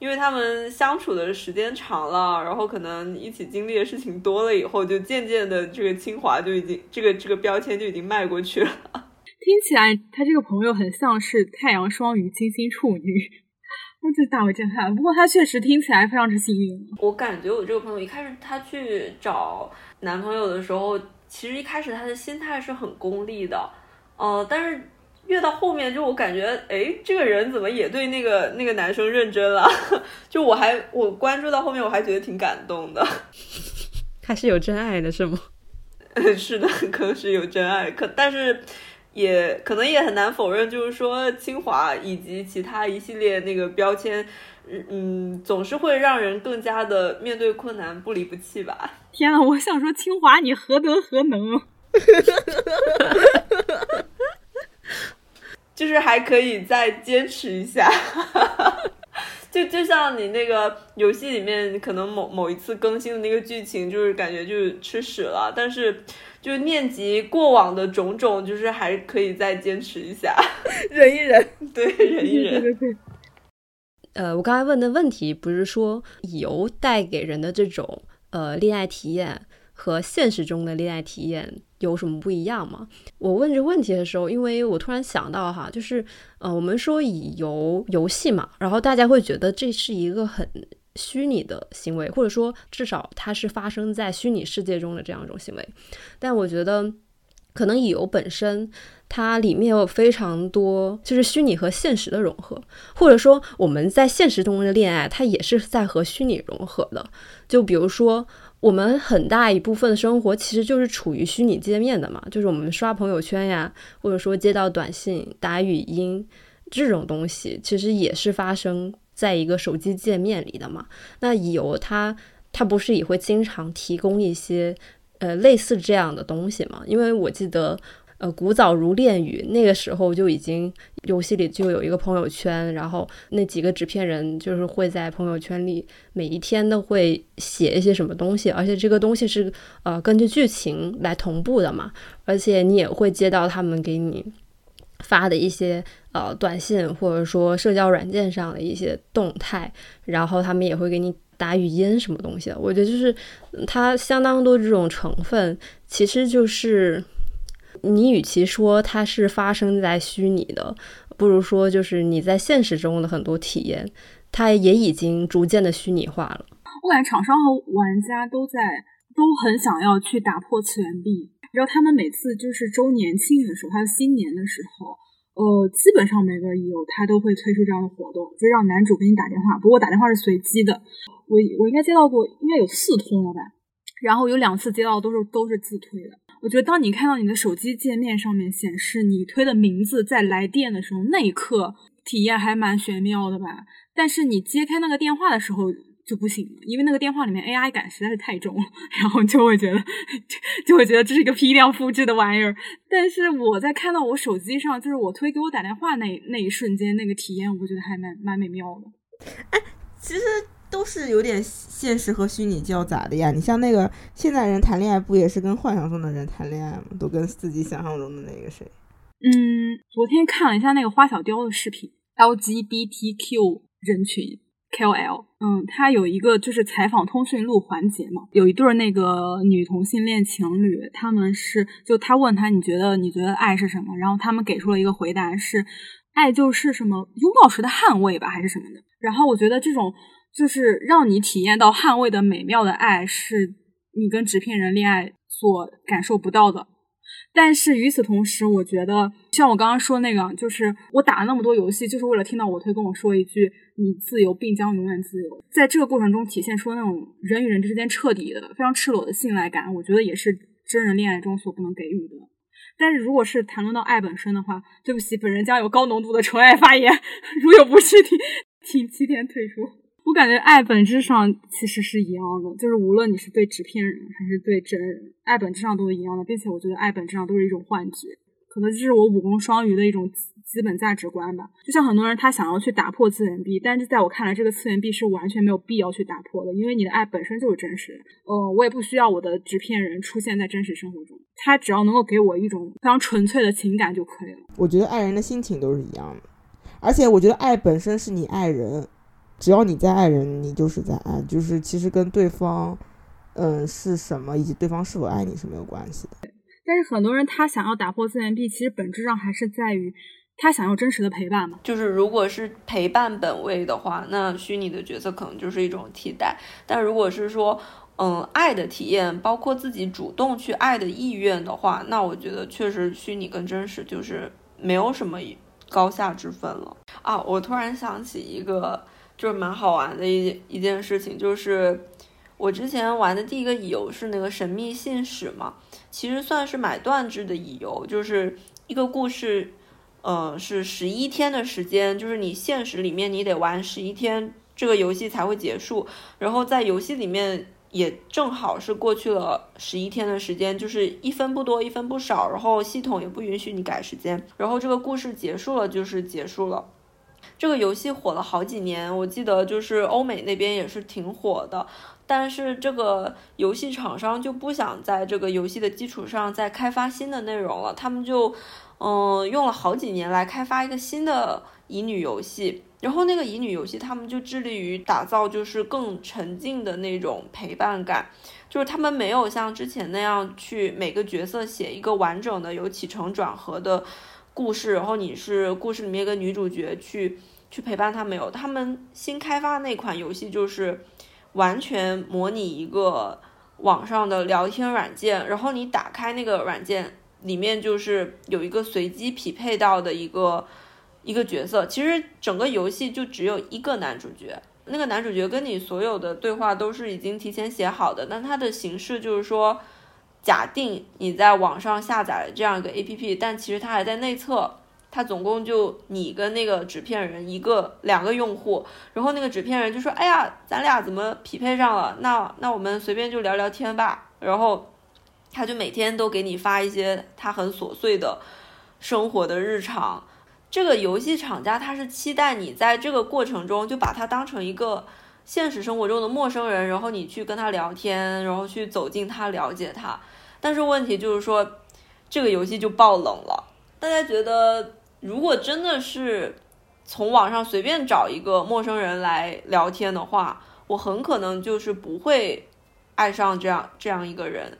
因为他们相处的时间长了，然后可能一起经历的事情多了以后，就渐渐的这个清华就已经这个这个标签就已经迈过去了。听起来他这个朋友很像是太阳双鱼、金星处女。我这大为震撼，不过他确实听起来非常之幸运。我感觉我这个朋友一开始他去找男朋友的时候，其实一开始他的心态是很功利的，呃，但是越到后面，就我感觉，哎，这个人怎么也对那个那个男生认真了？就我还我关注到后面，我还觉得挺感动的。他是有真爱的，是吗？是的，可能是有真爱，可但是。也可能也很难否认，就是说清华以及其他一系列那个标签，嗯，总是会让人更加的面对困难不离不弃吧。天啊，我想说清华你何德何能？就是还可以再坚持一下，就就像你那个游戏里面可能某某一次更新的那个剧情，就是感觉就是吃屎了，但是。就念及过往的种种，就是还可以再坚持一下，忍一忍，对，忍一忍。呃，我刚才问的问题不是说游带给人的这种呃恋爱体验和现实中的恋爱体验有什么不一样吗？我问这个问题的时候，因为我突然想到哈，就是呃，我们说以游游戏嘛，然后大家会觉得这是一个很。虚拟的行为，或者说至少它是发生在虚拟世界中的这样一种行为，但我觉得可能乙游本身它里面有非常多就是虚拟和现实的融合，或者说我们在现实中的恋爱，它也是在和虚拟融合的。就比如说我们很大一部分的生活其实就是处于虚拟界面的嘛，就是我们刷朋友圈呀，或者说接到短信、打语音这种东西，其实也是发生。在一个手机界面里的嘛，那有它，它不是也会经常提供一些呃类似这样的东西嘛？因为我记得，呃，古早如恋语那个时候就已经游戏里就有一个朋友圈，然后那几个纸片人就是会在朋友圈里每一天都会写一些什么东西，而且这个东西是呃根据剧情来同步的嘛，而且你也会接到他们给你。发的一些呃短信，或者说社交软件上的一些动态，然后他们也会给你打语音什么东西的。我觉得就是它相当多这种成分，其实就是你与其说它是发生在虚拟的，不如说就是你在现实中的很多体验，它也已经逐渐的虚拟化了。我感觉厂商和玩家都在都很想要去打破次元壁。然后他们每次就是周年庆的时候，还有新年的时候，呃，基本上每个有他都会推出这样的活动，就让男主给你打电话。不过打电话是随机的，我我应该接到过，应该有四通了吧。然后有两次接到都是都是自推的。我觉得当你看到你的手机界面上面显示你推的名字在来电的时候，那一刻体验还蛮玄妙的吧。但是你接开那个电话的时候。就不行了，因为那个电话里面 AI 感实在是太重了，然后就会觉得，就会觉得这是一个批量复制的玩意儿。但是我在看到我手机上，就是我推给我打电话那那一瞬间，那个体验，我觉得还蛮蛮美妙的。哎，其实都是有点现实和虚拟交杂的呀。你像那个现在人谈恋爱，不也是跟幻想中的人谈恋爱吗？都跟自己想象中的那个谁？嗯，昨天看了一下那个花小雕的视频，LGBTQ 人群。KOL，嗯，他有一个就是采访通讯录环节嘛，有一对那个女同性恋情侣，他们是就他问他你觉得你觉得爱是什么，然后他们给出了一个回答是，爱就是什么拥抱时的捍卫吧，还是什么的。然后我觉得这种就是让你体验到捍卫的美妙的爱，是你跟纸片人恋爱所感受不到的。但是与此同时，我觉得像我刚刚说那个，就是我打了那么多游戏，就是为了听到我推跟我说一句“你自由，并将永远自由”。在这个过程中体现出那种人与人之间彻底的、非常赤裸的信赖感，我觉得也是真人恋爱中所不能给予的。但是如果是谈论到爱本身的话，对不起，本人将有高浓度的纯爱发言，如有不适，请请七天退出。我感觉爱本质上其实是一样的，就是无论你是对纸片人还是对真人，爱本质上都是一样的，并且我觉得爱本质上都是一种幻觉，可能这是我武功双鱼的一种基本价值观吧。就像很多人他想要去打破次元壁，但是在我看来，这个次元壁是完全没有必要去打破的，因为你的爱本身就是真实的。呃，我也不需要我的纸片人出现在真实生活中，他只要能够给我一种非常纯粹的情感就可以了。我觉得爱人的心情都是一样的，而且我觉得爱本身是你爱人。只要你在爱人，你就是在爱，就是其实跟对方，嗯，是什么以及对方是否爱你是没有关系的。但是很多人他想要打破次元壁，其实本质上还是在于他想要真实的陪伴嘛。就是如果是陪伴本位的话，那虚拟的角色可能就是一种替代。但如果是说，嗯，爱的体验，包括自己主动去爱的意愿的话，那我觉得确实虚拟跟真实就是没有什么高下之分了啊。我突然想起一个。就是蛮好玩的一一件事情，就是我之前玩的第一个乙游是那个《神秘信使》嘛，其实算是买断制的乙游，就是一个故事，呃，是十一天的时间，就是你现实里面你得玩十一天，这个游戏才会结束，然后在游戏里面也正好是过去了十一天的时间，就是一分不多一分不少，然后系统也不允许你改时间，然后这个故事结束了就是结束了。这个游戏火了好几年，我记得就是欧美那边也是挺火的，但是这个游戏厂商就不想在这个游戏的基础上再开发新的内容了，他们就嗯用了好几年来开发一个新的乙女游戏，然后那个乙女游戏他们就致力于打造就是更沉浸的那种陪伴感，就是他们没有像之前那样去每个角色写一个完整的有起承转合的。故事，然后你是故事里面一个女主角去去陪伴他没有？他们新开发那款游戏就是完全模拟一个网上的聊天软件，然后你打开那个软件里面就是有一个随机匹配到的一个一个角色。其实整个游戏就只有一个男主角，那个男主角跟你所有的对话都是已经提前写好的，但它的形式就是说。假定你在网上下载了这样一个 A P P，但其实它还在内测，它总共就你跟那个纸片人一个两个用户，然后那个纸片人就说：“哎呀，咱俩怎么匹配上了？那那我们随便就聊聊天吧。”然后他就每天都给你发一些他很琐碎的生活的日常。这个游戏厂家他是期待你在这个过程中就把它当成一个现实生活中的陌生人，然后你去跟他聊天，然后去走进他，了解他。但是问题就是说，这个游戏就爆冷了。大家觉得如果真的是从网上随便找一个陌生人来聊天的话，我很可能就是不会爱上这样这样一个人。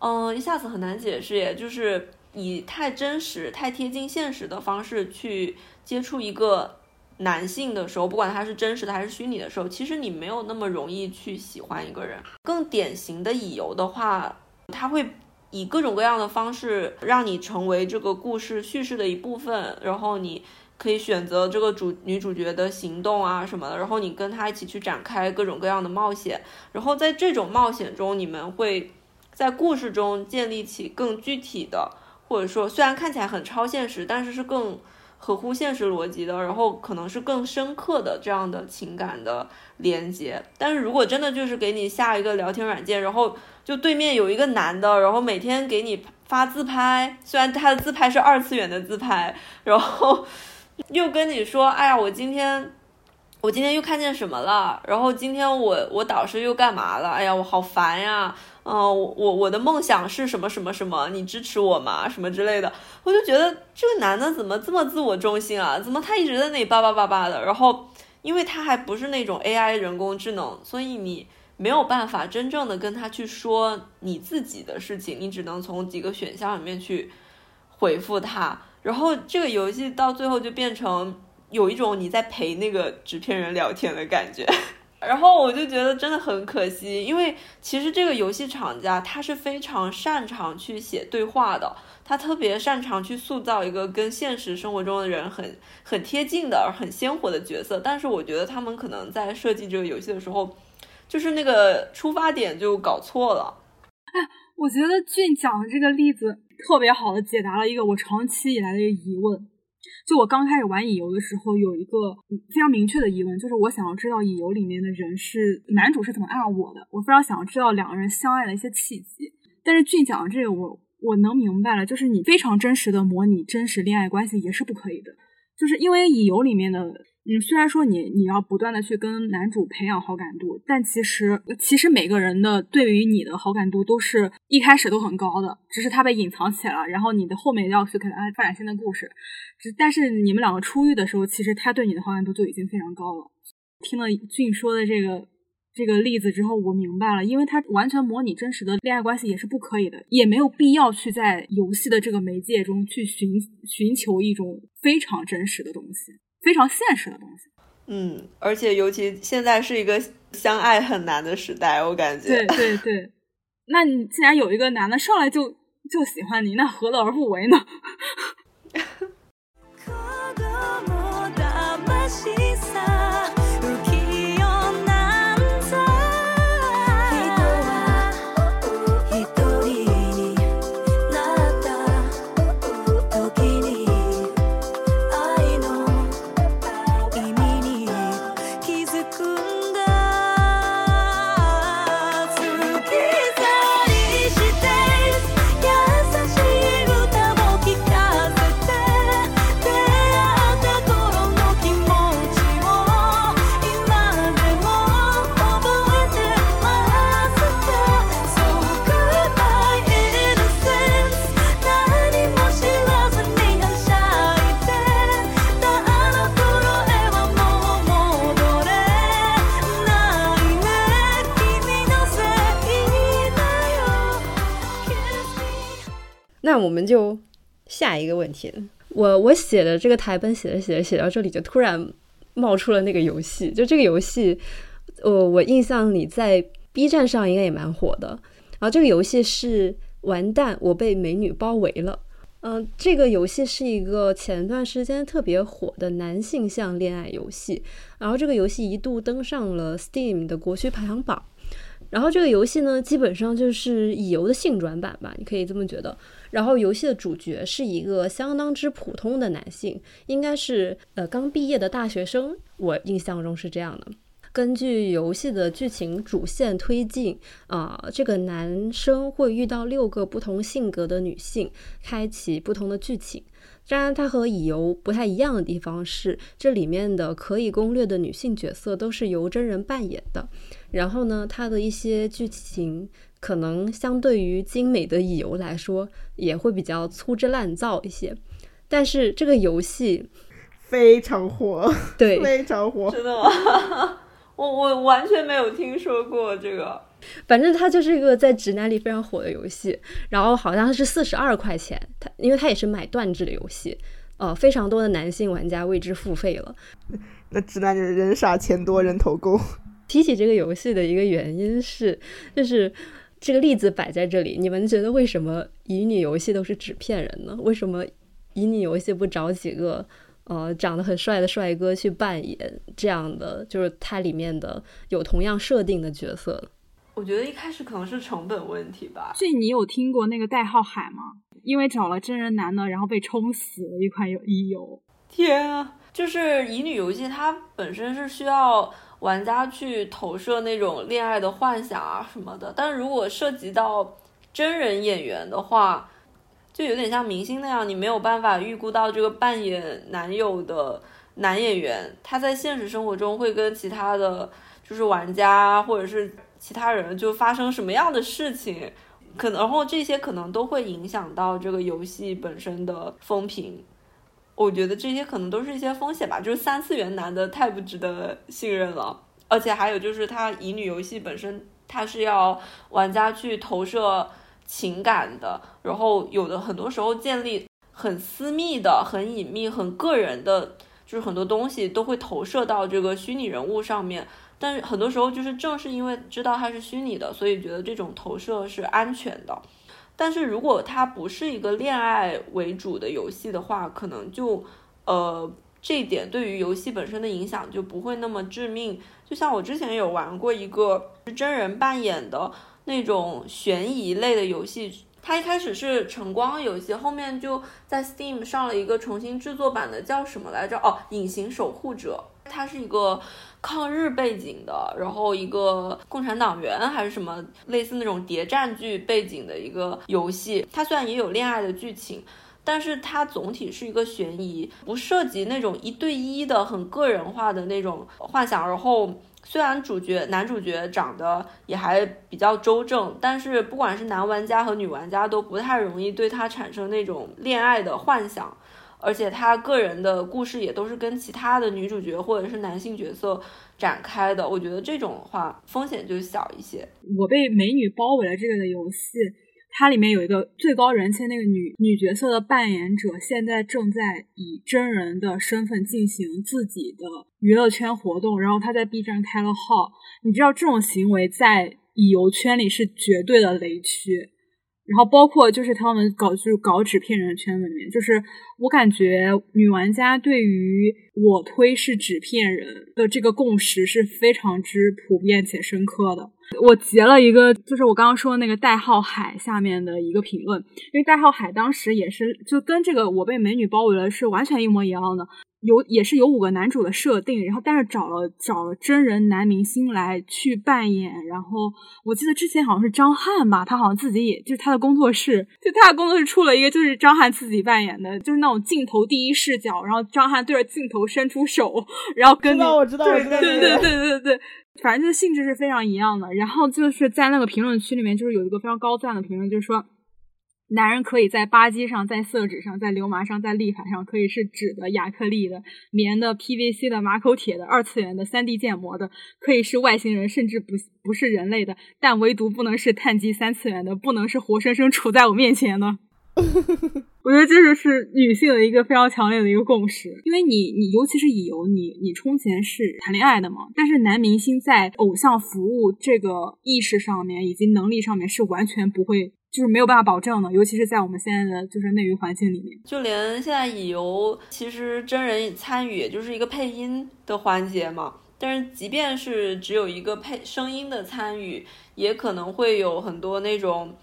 嗯，一下子很难解释，也就是以太真实、太贴近现实的方式去接触一个男性的时候，不管他是真实的还是虚拟的时候，其实你没有那么容易去喜欢一个人。更典型的乙游的话，他会以各种各样的方式让你成为这个故事叙事的一部分，然后你可以选择这个主女主角的行动啊什么的，然后你跟他一起去展开各种各样的冒险，然后在这种冒险中，你们会。在故事中建立起更具体的，或者说虽然看起来很超现实，但是是更合乎现实逻辑的，然后可能是更深刻的这样的情感的连接。但是如果真的就是给你下一个聊天软件，然后就对面有一个男的，然后每天给你发自拍，虽然他的自拍是二次元的自拍，然后 又跟你说，哎呀，我今天我今天又看见什么了，然后今天我我导师又干嘛了，哎呀，我好烦呀。嗯，我我的梦想是什么什么什么？你支持我吗？什么之类的，我就觉得这个男的怎么这么自我中心啊？怎么他一直在那里叭叭叭叭的？然后，因为他还不是那种 AI 人工智能，所以你没有办法真正的跟他去说你自己的事情，你只能从几个选项里面去回复他。然后这个游戏到最后就变成有一种你在陪那个纸片人聊天的感觉。然后我就觉得真的很可惜，因为其实这个游戏厂家他是非常擅长去写对话的，他特别擅长去塑造一个跟现实生活中的人很很贴近的、很鲜活的角色。但是我觉得他们可能在设计这个游戏的时候，就是那个出发点就搞错了。哎，我觉得俊讲的这个例子特别好的解答了一个我长期以来的一个疑问。就我刚开始玩乙游的时候，有一个非常明确的疑问，就是我想要知道乙游里面的人是男主是怎么爱我的，我非常想要知道两个人相爱的一些契机。但是俊讲这个，我我能明白了，就是你非常真实的模拟真实恋爱关系也是不可以的，就是因为乙游里面的。嗯，虽然说你你要不断的去跟男主培养好感度，但其实其实每个人的对于你的好感度都是一开始都很高的，只是他被隐藏起来了，然后你的后面要去给他发展新的故事。只但是你们两个初遇的时候，其实他对你的好感度就已经非常高了。听了俊说的这个这个例子之后，我明白了，因为它完全模拟真实的恋爱关系也是不可以的，也没有必要去在游戏的这个媒介中去寻寻求一种非常真实的东西。非常现实的东西，嗯，而且尤其现在是一个相爱很难的时代，我感觉。对对对，那你既然有一个男的上来就就喜欢你，那何乐而不为呢？我们就下一个问题。我我写的这个台本写着写着写到这里，就突然冒出了那个游戏。就这个游戏，呃，我印象里在 B 站上应该也蛮火的。然后这个游戏是完蛋，我被美女包围了。嗯，这个游戏是一个前段时间特别火的男性向恋爱游戏。然后这个游戏一度登上了 Steam 的国区排行榜。然后这个游戏呢，基本上就是乙游的性转版吧，你可以这么觉得。然后游戏的主角是一个相当之普通的男性，应该是呃刚毕业的大学生，我印象中是这样的。根据游戏的剧情主线推进，啊，这个男生会遇到六个不同性格的女性，开启不同的剧情。当然，它和乙游不太一样的地方是，这里面的可以攻略的女性角色都是由真人扮演的。然后呢，它的一些剧情可能相对于精美的乙游来说，也会比较粗制滥造一些。但是这个游戏非常火，对，非常火，真的吗？我我完全没有听说过这个。反正它就是一个在直男里非常火的游戏，然后好像是四十二块钱，它因为它也是买断制的游戏，呃，非常多的男性玩家为之付费了。那直男就是人傻钱多人头够。提起这个游戏的一个原因是，就是这个例子摆在这里，你们觉得为什么乙女游戏都是纸片人呢？为什么乙女游戏不找几个呃长得很帅的帅哥去扮演这样的，就是它里面的有同样设定的角色？我觉得一开始可能是成本问题吧。所以你有听过那个代号海吗？因为找了真人男的，然后被冲死的一款游乙游。天啊！就是乙女游戏，它本身是需要玩家去投射那种恋爱的幻想啊什么的。但如果涉及到真人演员的话，就有点像明星那样，你没有办法预估到这个扮演男友的男演员，他在现实生活中会跟其他的就是玩家或者是其他人就发生什么样的事情，可能然后这些可能都会影响到这个游戏本身的风评。我觉得这些可能都是一些风险吧，就是三次元男的太不值得信任了，而且还有就是它乙女游戏本身它是要玩家去投射情感的，然后有的很多时候建立很私密的、很隐秘、很个人的，就是很多东西都会投射到这个虚拟人物上面。但是很多时候就是正是因为知道它是虚拟的，所以觉得这种投射是安全的。但是如果它不是一个恋爱为主的游戏的话，可能就，呃，这一点对于游戏本身的影响就不会那么致命。就像我之前有玩过一个真人扮演的那种悬疑类的游戏，它一开始是晨光游戏，后面就在 Steam 上了一个重新制作版的，叫什么来着？哦，隐形守护者，它是一个。抗日背景的，然后一个共产党员还是什么类似那种谍战剧背景的一个游戏，它虽然也有恋爱的剧情，但是它总体是一个悬疑，不涉及那种一对一的很个人化的那种幻想。然后虽然主角男主角长得也还比较周正，但是不管是男玩家和女玩家都不太容易对他产生那种恋爱的幻想。而且他个人的故事也都是跟其他的女主角或者是男性角色展开的，我觉得这种的话风险就小一些。我被美女包围了这个的游戏，它里面有一个最高人气那个女女角色的扮演者，现在正在以真人的身份进行自己的娱乐圈活动，然后他在 B 站开了号。你知道这种行为在乙游圈里是绝对的雷区。然后包括就是他们搞就是搞纸片人的圈子里面，就是我感觉女玩家对于我推是纸片人的这个共识是非常之普遍且深刻的。我截了一个，就是我刚刚说的那个代号海下面的一个评论，因为代号海当时也是就跟这个我被美女包围了是完全一模一样的。有也是有五个男主的设定，然后但是找了找了真人男明星来去扮演，然后我记得之前好像是张翰吧，他好像自己也就是他的工作室，就他的工作室出了一个就是张翰自己扮演的，就是那种镜头第一视角，然后张翰对着镜头伸出手，然后跟知道我知道我知道对对对对对对，反正就性质是非常一样的。然后就是在那个评论区里面，就是有一个非常高赞的评论，就是说。男人可以在吧唧上，在色纸上，在流麻上，在立法上，可以是纸的、亚克力的、棉的、PVC 的、马口铁的、二次元的、三 D 建模的，可以是外星人，甚至不不是人类的，但唯独不能是碳基三次元的，不能是活生生处在我面前的。我觉得这就是女性的一个非常强烈的一个共识，因为你你尤其是乙游，你你充钱是谈恋爱的嘛，但是男明星在偶像服务这个意识上面以及能力上面是完全不会。就是没有办法保证的，尤其是在我们现在的就是内娱环境里面。就连现在乙游，其实真人参与也就是一个配音的环节嘛。但是即便是只有一个配声音的参与，也可能会有很多那种，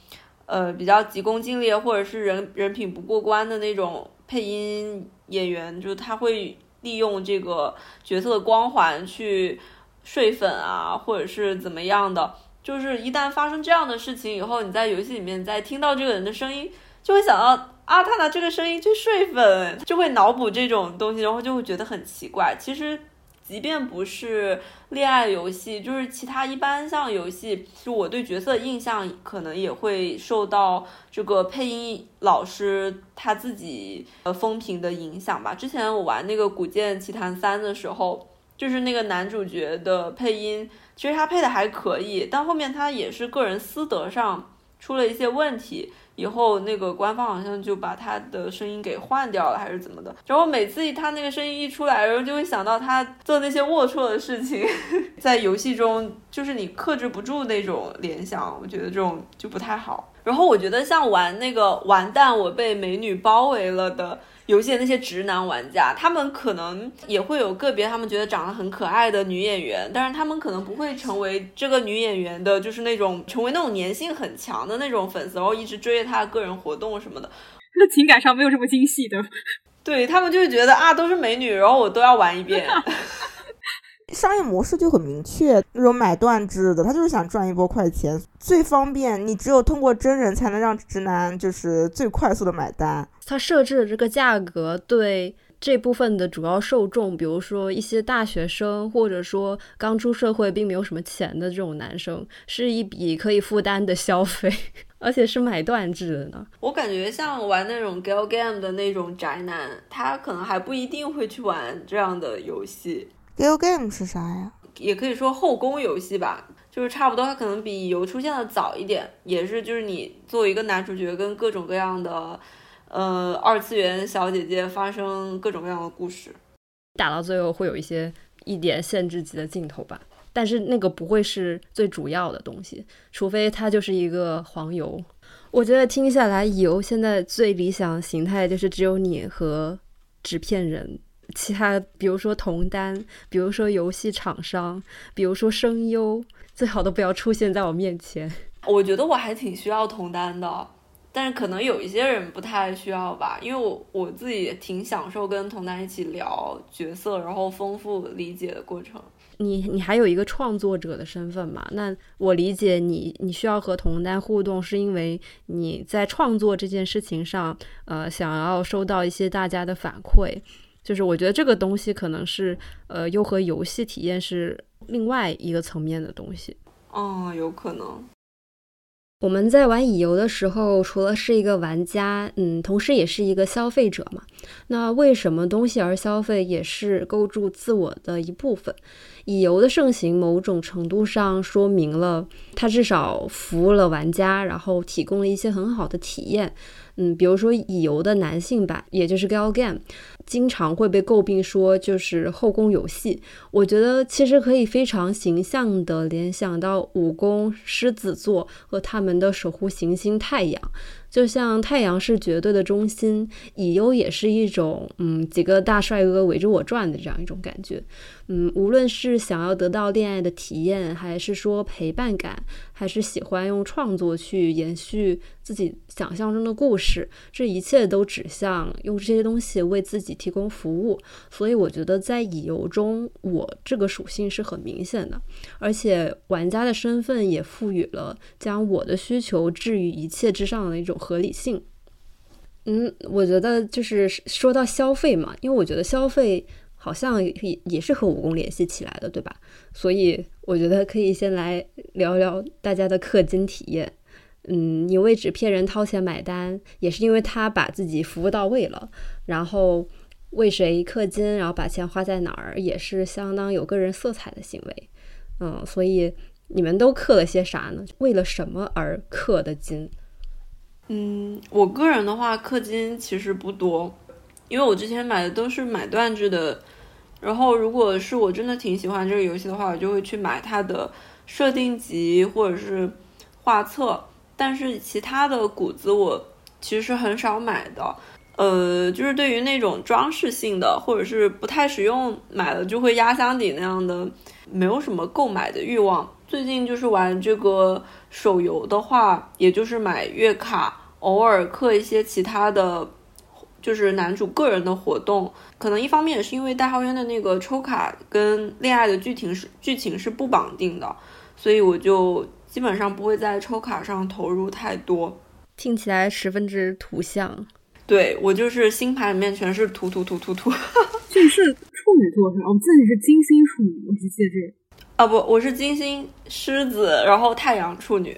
呃，比较急功近利或者是人人品不过关的那种配音演员，就是他会利用这个角色的光环去睡粉啊，或者是怎么样的。就是一旦发生这样的事情以后，你在游戏里面再听到这个人的声音，就会想到啊，他拿这个声音去睡粉，就会脑补这种东西，然后就会觉得很奇怪。其实即便不是恋爱游戏，就是其他一般像游戏，就我对角色印象可能也会受到这个配音老师他自己呃风评的影响吧。之前我玩那个《古剑奇谭三》的时候，就是那个男主角的配音，其实他配的还可以，但后面他也是个人私德上出了一些问题。以后那个官方好像就把他的声音给换掉了，还是怎么的？然后每次他那个声音一出来，然后就会想到他做那些龌龊的事情，在游戏中就是你克制不住那种联想，我觉得这种就不太好。然后我觉得像玩那个完蛋，我被美女包围了的。游戏的那些直男玩家，他们可能也会有个别他们觉得长得很可爱的女演员，但是他们可能不会成为这个女演员的，就是那种成为那种粘性很强的那种粉丝，然后一直追着她的个人活动什么的。那情感上没有这么精细的，对他们就会觉得啊，都是美女，然后我都要玩一遍。商业模式就很明确，那种买断制的，他就是想赚一波快钱，最方便。你只有通过真人才能让直男就是最快速的买单。他设置的这个价格对这部分的主要受众，比如说一些大学生，或者说刚出社会并没有什么钱的这种男生，是一笔可以负担的消费，而且是买断制的呢。我感觉像玩那种 girl game 的那种宅男，他可能还不一定会去玩这样的游戏。Gal game 是啥呀？也可以说后宫游戏吧，就是差不多，它可能比游出现的早一点，也是就是你作为一个男主角跟各种各样的。呃，二次元小姐姐发生各种各样的故事，打到最后会有一些一点限制级的镜头吧，但是那个不会是最主要的东西，除非它就是一个黄油。我觉得听下来，油现在最理想形态就是只有你和纸片人，其他比如说同单，比如说游戏厂商，比如说声优，最好都不要出现在我面前。我觉得我还挺需要同单的。但是可能有一些人不太需要吧，因为我我自己挺享受跟同单一起聊角色，然后丰富理解的过程。你你还有一个创作者的身份嘛？那我理解你你需要和同单互动，是因为你在创作这件事情上，呃，想要收到一些大家的反馈。就是我觉得这个东西可能是呃，又和游戏体验是另外一个层面的东西。哦，有可能。我们在玩乙游的时候，除了是一个玩家，嗯，同时也是一个消费者嘛。那为什么东西而消费也是构筑自我的一部分？乙游的盛行，某种程度上说明了它至少服务了玩家，然后提供了一些很好的体验。嗯，比如说乙游的男性版，也就是 gal game。经常会被诟病说就是后宫游戏，我觉得其实可以非常形象的联想到武宫狮子座和他们的守护行星太阳。就像太阳是绝对的中心，乙优也是一种，嗯，几个大帅哥围着我转的这样一种感觉。嗯，无论是想要得到恋爱的体验，还是说陪伴感，还是喜欢用创作去延续自己想象中的故事，这一切都指向用这些东西为自己提供服务。所以我觉得在乙游中，我这个属性是很明显的，而且玩家的身份也赋予了将我的需求置于一切之上的一种。合理性，嗯，我觉得就是说到消费嘛，因为我觉得消费好像也也是和武功联系起来的，对吧？所以我觉得可以先来聊聊大家的氪金体验。嗯，你为纸片人掏钱买单，也是因为他把自己服务到位了。然后为谁氪金，然后把钱花在哪儿，也是相当有个人色彩的行为。嗯，所以你们都氪了些啥呢？为了什么而氪的金？嗯，我个人的话，氪金其实不多，因为我之前买的都是买断制的。然后，如果是我真的挺喜欢这个游戏的话，我就会去买它的设定集或者是画册。但是其他的谷子我其实是很少买的。呃，就是对于那种装饰性的或者是不太实用，买了就会压箱底那样的，没有什么购买的欲望。最近就是玩这个手游的话，也就是买月卡，偶尔氪一些其他的，就是男主个人的活动。可能一方面也是因为代号渊的那个抽卡跟恋爱的剧情是剧情是不绑定的，所以我就基本上不会在抽卡上投入太多。听起来十分之图像。对我就是星盘里面全是图图图图图，尽 是处女座是吧？我记得你是金星处女，我只记得这。啊不，我是金星狮子，然后太阳处女。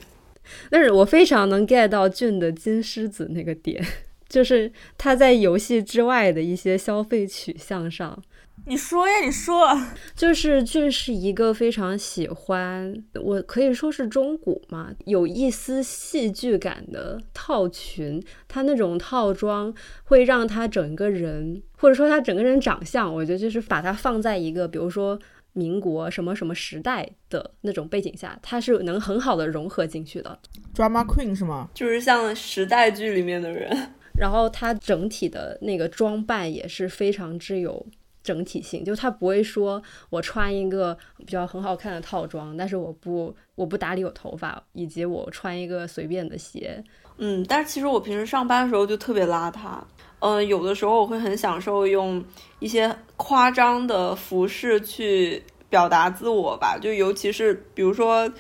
但是我非常能 get 到俊的金狮子那个点，就是他在游戏之外的一些消费取向上。你说呀，你说，就是俊是一个非常喜欢，我可以说是中古嘛，有一丝戏剧感的套裙。他那种套装会让他整个人，或者说他整个人长相，我觉得就是把它放在一个，比如说民国什么什么时代的那种背景下，它是能很好的融合进去的。Drama Queen 是吗？就是像时代剧里面的人。然后他整体的那个装扮也是非常之有。整体性，就他不会说我穿一个比较很好看的套装，但是我不我不打理我头发，以及我穿一个随便的鞋。嗯，但是其实我平时上班的时候就特别邋遢。嗯，有的时候我会很享受用一些夸张的服饰去表达自我吧，就尤其是比如说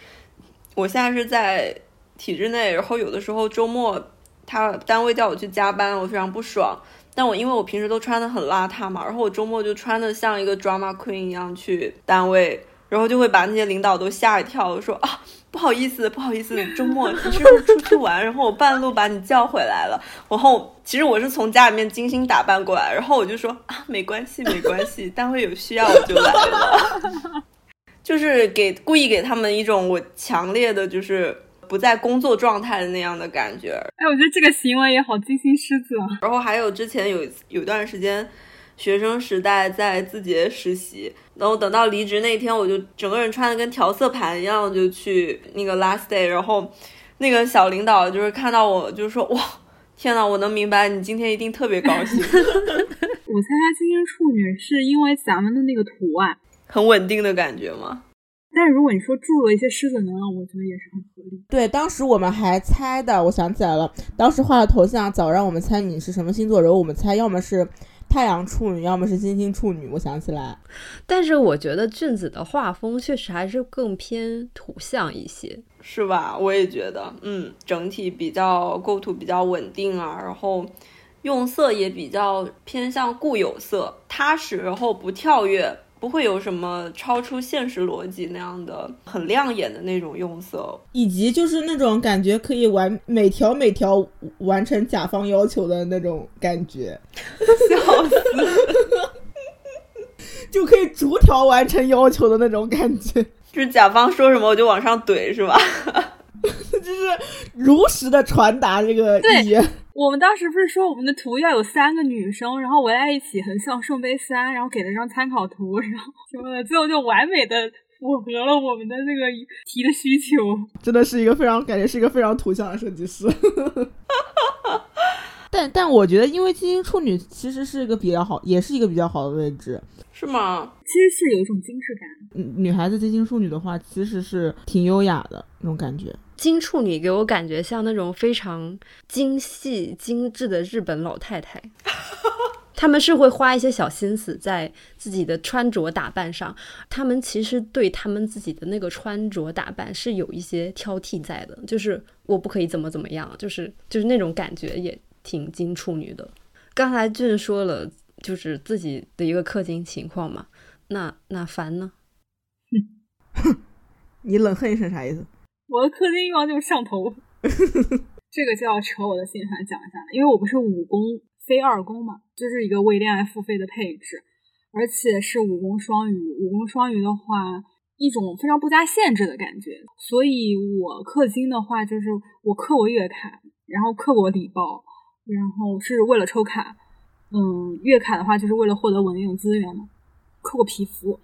我现在是在体制内，然后有的时候周末他单位叫我去加班，我非常不爽。但我因为我平时都穿的很邋遢嘛，然后我周末就穿的像一个 drama queen 一样去单位，然后就会把那些领导都吓一跳，说啊不好意思不好意思，周末你是不是出去玩？然后我半路把你叫回来了。然后其实我是从家里面精心打扮过来，然后我就说啊没关系没关系，单位有需要我就来了，就是给故意给他们一种我强烈的就是。不在工作状态的那样的感觉，哎，我觉得这个行为也好精心狮子啊。然后还有之前有有段时间，学生时代在字节实习，然后等到离职那天，我就整个人穿的跟调色盘一样，就去那个 last day。然后那个小领导就是看到我，就说哇，天呐，我能明白你今天一定特别高兴。我参加金星处女是因为咱们的那个图案很稳定的感觉吗？但是如果你说注入了一些狮子能量，我觉得也是很合理。对，当时我们还猜的，我想起来了，当时画的头像早让我们猜你是什么星座，然后我们猜要么是太阳处女，要么是金星处女。我想起来，但是我觉得俊子的画风确实还是更偏土象一些，是吧？我也觉得，嗯，整体比较构图比较稳定啊，然后用色也比较偏向固有色，踏实，然后不跳跃。不会有什么超出现实逻辑那样的很亮眼的那种用色，以及就是那种感觉可以完每条每条完成甲方要求的那种感觉，笑死，就可以逐条完成要求的那种感觉，就 是甲方说什么我就往上怼是吧？就是如实的传达这个意。我们当时不是说我们的图要有三个女生，然后围在一起，很像圣杯三，然后给了张参考图，然后什么的，最后就完美的符合了我们的那个题的需求。真的是一个非常感觉是一个非常图像的设计师。但但我觉得，因为金星处女其实是一个比较好，也是一个比较好的位置，是吗？其实是有一种精致感。嗯，女孩子金星处女的话，其实是挺优雅的那种感觉。金处女给我感觉像那种非常精细精致的日本老太太，他们是会花一些小心思在自己的穿着打扮上，他们其实对他们自己的那个穿着打扮是有一些挑剔在的，就是我不可以怎么怎么样，就是就是那种感觉也挺金处女的。刚才俊说了，就是自己的一个氪金情况嘛，那那凡呢？哼，你冷哼一声啥意思？我的氪金欲望就是上头，这个就要扯我的心烦讲一下了。因为我不是五宫非二宫嘛，就是一个为恋爱付费的配置，而且是五宫双鱼。五宫双鱼的话，一种非常不加限制的感觉。所以我氪金的话，就是我氪过月卡，然后氪过礼包，然后是为了抽卡。嗯，月卡的话就是为了获得稳定资源嘛。氪过皮肤。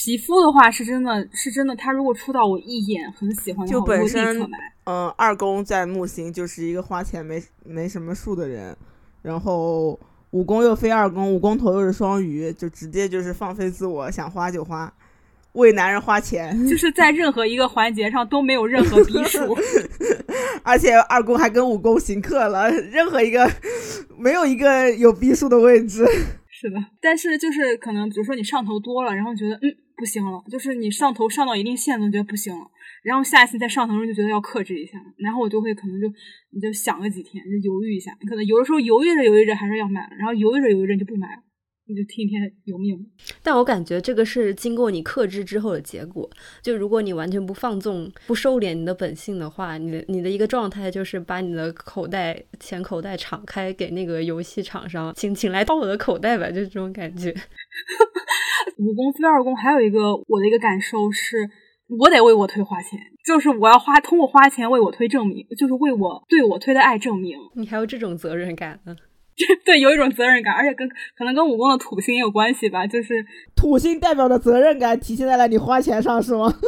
皮肤的话是真的是真的，他如果出到我一眼很喜欢就本身嗯，二宫在木星就是一个花钱没没什么数的人，然后五宫又非二宫，五宫头又是双鱼，就直接就是放飞自我，想花就花，为男人花钱，就是在任何一个环节上都没有任何逼数，而且二宫还跟五宫行克了，任何一个没有一个有逼数的位置。是的，但是就是可能，比如说你上头多了，然后觉得嗯不行了，就是你上头上到一定线了，觉得不行了，然后下一次再上头时候就觉得要克制一下，然后我就会可能就你就想个几天，就犹豫一下，可能有的时候犹豫着犹豫着还是要买，然后犹豫着犹豫着就不买了，你就听天由命。但我感觉这个是经过你克制之后的结果。就如果你完全不放纵、不收敛你的本性的话，你的你的一个状态就是把你的口袋、钱口袋敞开给那个游戏厂商，请请来掏我的口袋吧，就是这种感觉。五宫非二宫还有一个我的一个感受是，我得为我推花钱，就是我要花通过花钱为我推证明，就是为我对我推的爱证明。你还有这种责任感呢？对，有一种责任感，而且跟可能跟武功的土星也有关系吧，就是土星代表的责任感体现在了你花钱上，是吗？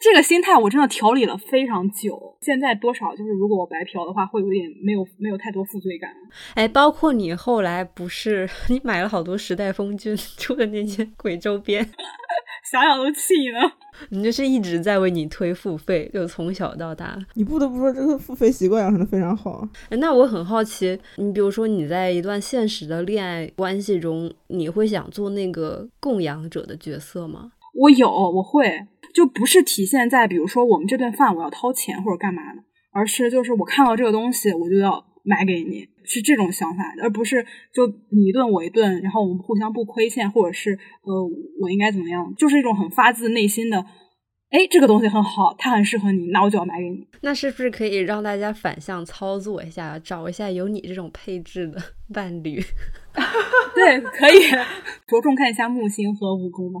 这个心态我真的调理了非常久，现在多少就是如果我白嫖的话，会有点没有没有太多负罪感。哎，包括你后来不是 你买了好多时代峰峻出的那些鬼周边，想想都气呢。你就是一直在为你推付费，就从小到大。你不得不说这个付费习惯养成的非常好。那我很好奇，你比如说你在一段现实的恋爱关系中，你会想做那个供养者的角色吗？我有，我会。就不是体现在，比如说我们这顿饭我要掏钱或者干嘛的，而是就是我看到这个东西我就要买给你，是这种想法，而不是就你一顿我一顿，然后我们互相不亏欠，或者是呃我应该怎么样，就是一种很发自内心的，哎这个东西很好，它很适合你，那我就要买给你。那是不是可以让大家反向操作一下，找一下有你这种配置的伴侣？对，可以着重看一下木星和武功吧。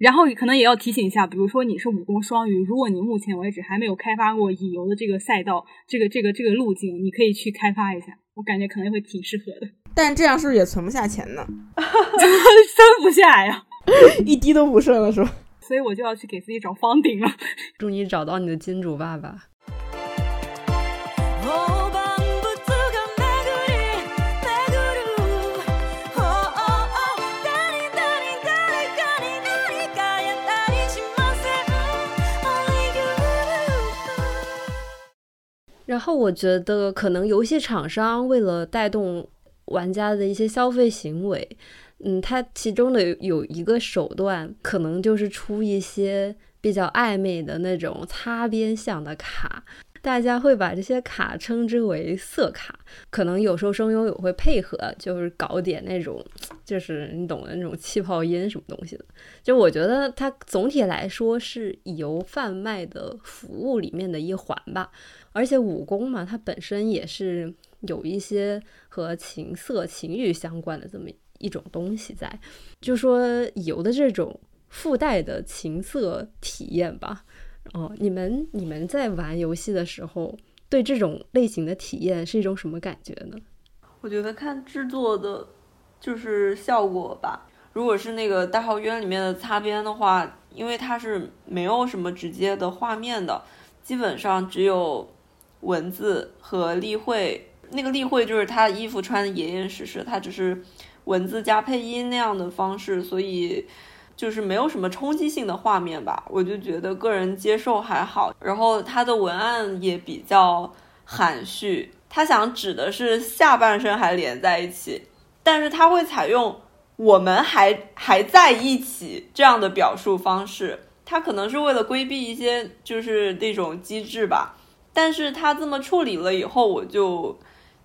然后可能也要提醒一下，比如说你是武功双鱼，如果你目前为止还没有开发过乙游的这个赛道，这个这个这个路径，你可以去开发一下，我感觉可能会挺适合的。但这样是不是也存不下钱呢？存不下呀，一滴都不剩了，是吧？所以我就要去给自己找方顶了。祝你找到你的金主爸爸。然后我觉得，可能游戏厂商为了带动玩家的一些消费行为，嗯，它其中的有一个手段，可能就是出一些比较暧昧的那种擦边项的卡。大家会把这些卡称之为色卡，可能有时候声优也会配合，就是搞点那种，就是你懂的那种气泡音什么东西的。就我觉得它总体来说是游贩卖的服务里面的一环吧。而且武功嘛，它本身也是有一些和情色、情欲相关的这么一种东西在，就说有的这种附带的情色体验吧。哦，你们你们在玩游戏的时候，对这种类型的体验是一种什么感觉呢？我觉得看制作的，就是效果吧。如果是那个大号渊里面的擦边的话，因为它是没有什么直接的画面的，基本上只有。文字和例会，那个例会就是他衣服穿的严严实实，他只是文字加配音那样的方式，所以就是没有什么冲击性的画面吧。我就觉得个人接受还好。然后他的文案也比较含蓄，他想指的是下半身还连在一起，但是他会采用我们还还在一起这样的表述方式，他可能是为了规避一些就是那种机制吧。但是他这么处理了以后，我就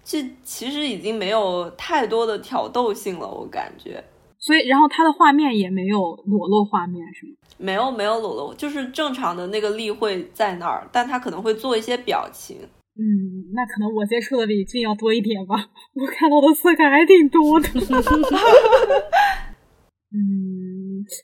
这其实已经没有太多的挑逗性了，我感觉。所以，然后他的画面也没有裸露画面，是吗？没有，没有裸露，就是正常的那个例会在那儿，但他可能会做一些表情。嗯，那可能我接触的比俊要多一点吧，我看到的色彩还挺多的。嗯，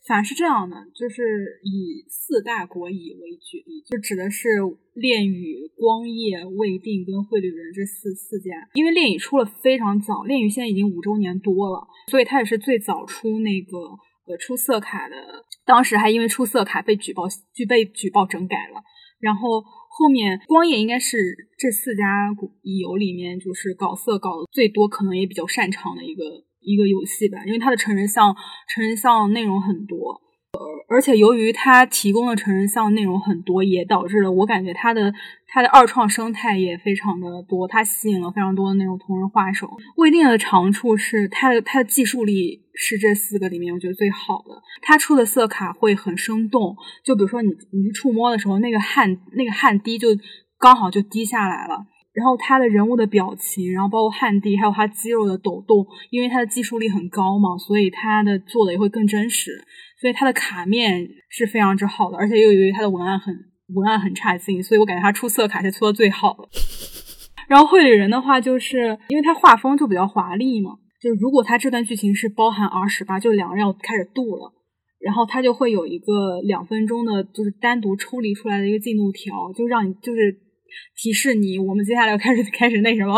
反正是这样的，就是以四大国乙为举例，就指的是恋与、光夜、未定跟绘旅人这四四家。因为恋与出了非常早，恋与现在已经五周年多了，所以它也是最早出那个呃出色卡的。当时还因为出色卡被举报，就被举报整改了。然后后面光夜应该是这四家乙游里面就是搞色搞的最多，可能也比较擅长的一个。一个游戏吧，因为它的成人向成人向内容很多，而而且由于它提供的成人向内容很多，也导致了我感觉它的它的二创生态也非常的多，它吸引了非常多的那种同人画手。未定的长处是它的它的技术力是这四个里面我觉得最好的，它出的色卡会很生动，就比如说你你去触摸的时候，那个汗那个汗滴就刚好就滴下来了。然后他的人物的表情，然后包括汗滴，还有他肌肉的抖动，因为他的技术力很高嘛，所以他的做的也会更真实。所以他的卡面是非常之好的，而且又由于他的文案很文案很差劲，所以我感觉他出色卡是出的最好的。然后绘里人的话，就是因为他画风就比较华丽嘛，就是如果他这段剧情是包含 R 十八，就两个人要开始渡了，然后他就会有一个两分钟的，就是单独抽离出来的一个进度条，就让你就是提示你我们接下来要开始 开始那什么，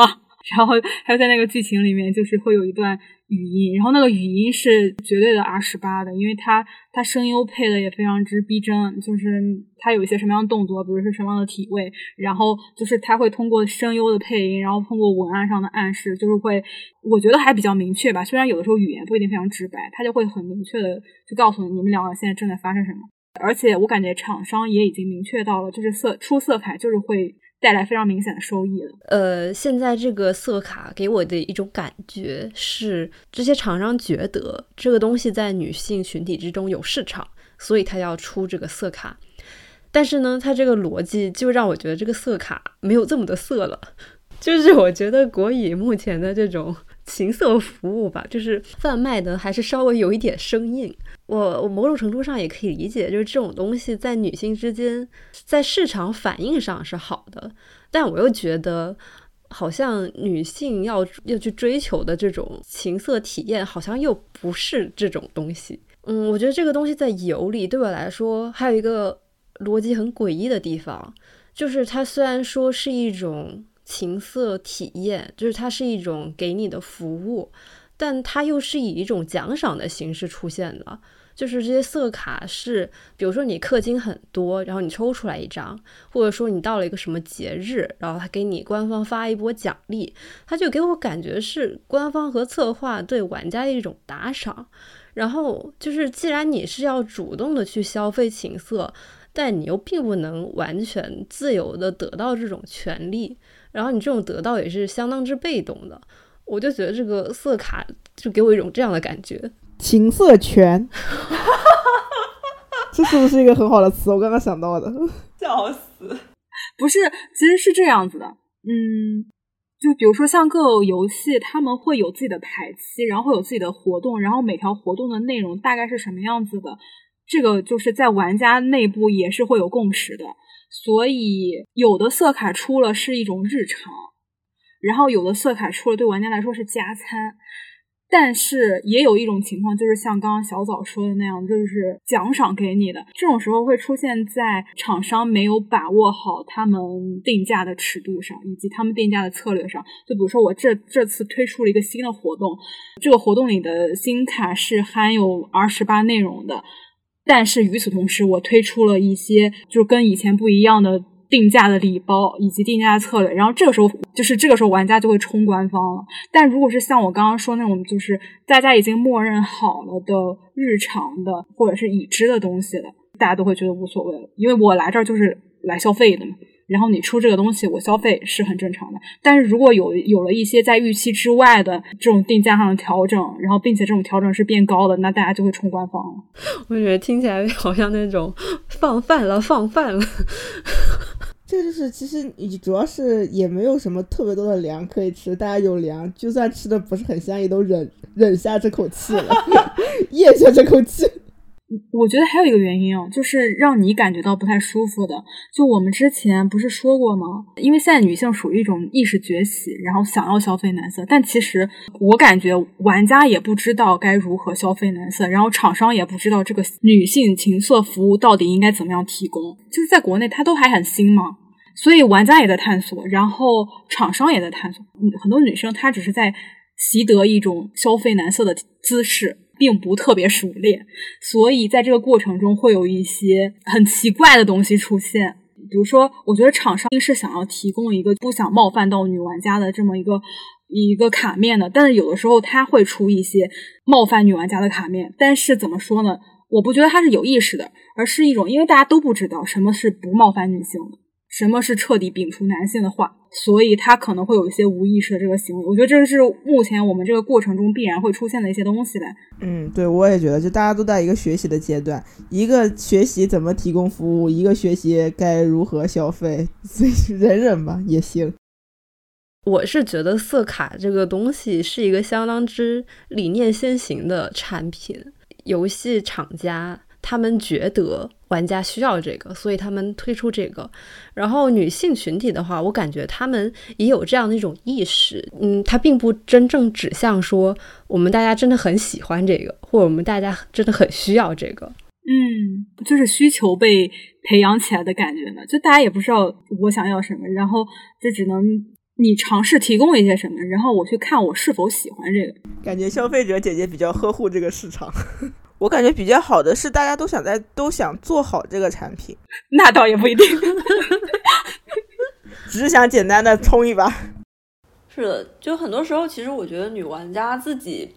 然后还有在那个剧情里面就是会有一段。语音，然后那个语音是绝对的 R 十八的，因为它它声优配的也非常之逼真，就是它有一些什么样的动作，比如是什么样的体位，然后就是它会通过声优的配音，然后通过文案上的暗示，就是会我觉得还比较明确吧。虽然有的时候语言不一定非常直白，它就会很明确的就告诉你你们两个现在正在发生什么。而且我感觉厂商也已经明确到了，就是色出色卡就是会。带来非常明显的收益了。呃，现在这个色卡给我的一种感觉是，这些厂商觉得这个东西在女性群体之中有市场，所以他要出这个色卡。但是呢，他这个逻辑就让我觉得这个色卡没有这么的色了。就是我觉得国语目前的这种情色服务吧，就是贩卖的还是稍微有一点生硬。我我某种程度上也可以理解，就是这种东西在女性之间，在市场反应上是好的，但我又觉得，好像女性要要去追求的这种情色体验，好像又不是这种东西。嗯，我觉得这个东西在油里对我来说，还有一个逻辑很诡异的地方，就是它虽然说是一种情色体验，就是它是一种给你的服务。但它又是以一种奖赏的形式出现的，就是这些色卡是，比如说你氪金很多，然后你抽出来一张，或者说你到了一个什么节日，然后他给你官方发一波奖励，他就给我感觉是官方和策划对玩家的一种打赏。然后就是，既然你是要主动的去消费情色，但你又并不能完全自由的得到这种权利，然后你这种得到也是相当之被动的。我就觉得这个色卡就给我一种这样的感觉，情色权，这是不是一个很好的词？我刚刚想到的，笑死！不是，其实是这样子的，嗯，就比如说像各个游戏，他们会有自己的排期，然后会有自己的活动，然后每条活动的内容大概是什么样子的，这个就是在玩家内部也是会有共识的，所以有的色卡出了是一种日常。然后有的色卡出了，对玩家来说是加餐，但是也有一种情况，就是像刚刚小枣说的那样，就是奖赏给你的。这种时候会出现在厂商没有把握好他们定价的尺度上，以及他们定价的策略上。就比如说我这这次推出了一个新的活动，这个活动里的新卡是含有 R 十八内容的，但是与此同时，我推出了一些就是跟以前不一样的。定价的礼包以及定价策略，然后这个时候就是这个时候玩家就会冲官方了。但如果是像我刚刚说那种，就是大家已经默认好了的日常的或者是已知的东西了，大家都会觉得无所谓了，因为我来这儿就是来消费的嘛。然后你出这个东西，我消费是很正常的。但是如果有有了一些在预期之外的这种定价上的调整，然后并且这种调整是变高的，那大家就会冲官方了。我觉得听起来好像那种放饭了，放饭了。这个就是，其实你主要是也没有什么特别多的粮可以吃，大家有粮，就算吃的不是很香，也都忍忍下这口气了，咽下这口气。我觉得还有一个原因哦，就是让你感觉到不太舒服的。就我们之前不是说过吗？因为现在女性属于一种意识崛起，然后想要消费男色，但其实我感觉玩家也不知道该如何消费男色，然后厂商也不知道这个女性情色服务到底应该怎么样提供。就是在国内，它都还很新嘛，所以玩家也在探索，然后厂商也在探索。很多女生她只是在习得一种消费男色的姿势。并不特别熟练，所以在这个过程中会有一些很奇怪的东西出现。比如说，我觉得厂商是想要提供一个不想冒犯到女玩家的这么一个一个卡面的，但是有的时候他会出一些冒犯女玩家的卡面。但是怎么说呢？我不觉得他是有意识的，而是一种因为大家都不知道什么是不冒犯女性的。什么是彻底摒除男性的话？所以他可能会有一些无意识的这个行为。我觉得这是目前我们这个过程中必然会出现的一些东西呗。嗯，对，我也觉得，就大家都在一个学习的阶段，一个学习怎么提供服务，一个学习该如何消费，所以忍忍吧也行。我是觉得色卡这个东西是一个相当之理念先行的产品，游戏厂家他们觉得玩家需要这个，所以他们推出这个。然后女性群体的话，我感觉他们也有这样的一种意识，嗯，它并不真正指向说我们大家真的很喜欢这个，或者我们大家真的很需要这个。嗯，就是需求被培养起来的感觉呢，就大家也不知道我想要什么，然后就只能。你尝试提供一些什么，然后我去看我是否喜欢这个。感觉消费者姐姐比较呵护这个市场。我感觉比较好的是，大家都想在都想做好这个产品。那倒也不一定，只是想简单的冲一把。是的，就很多时候，其实我觉得女玩家自己，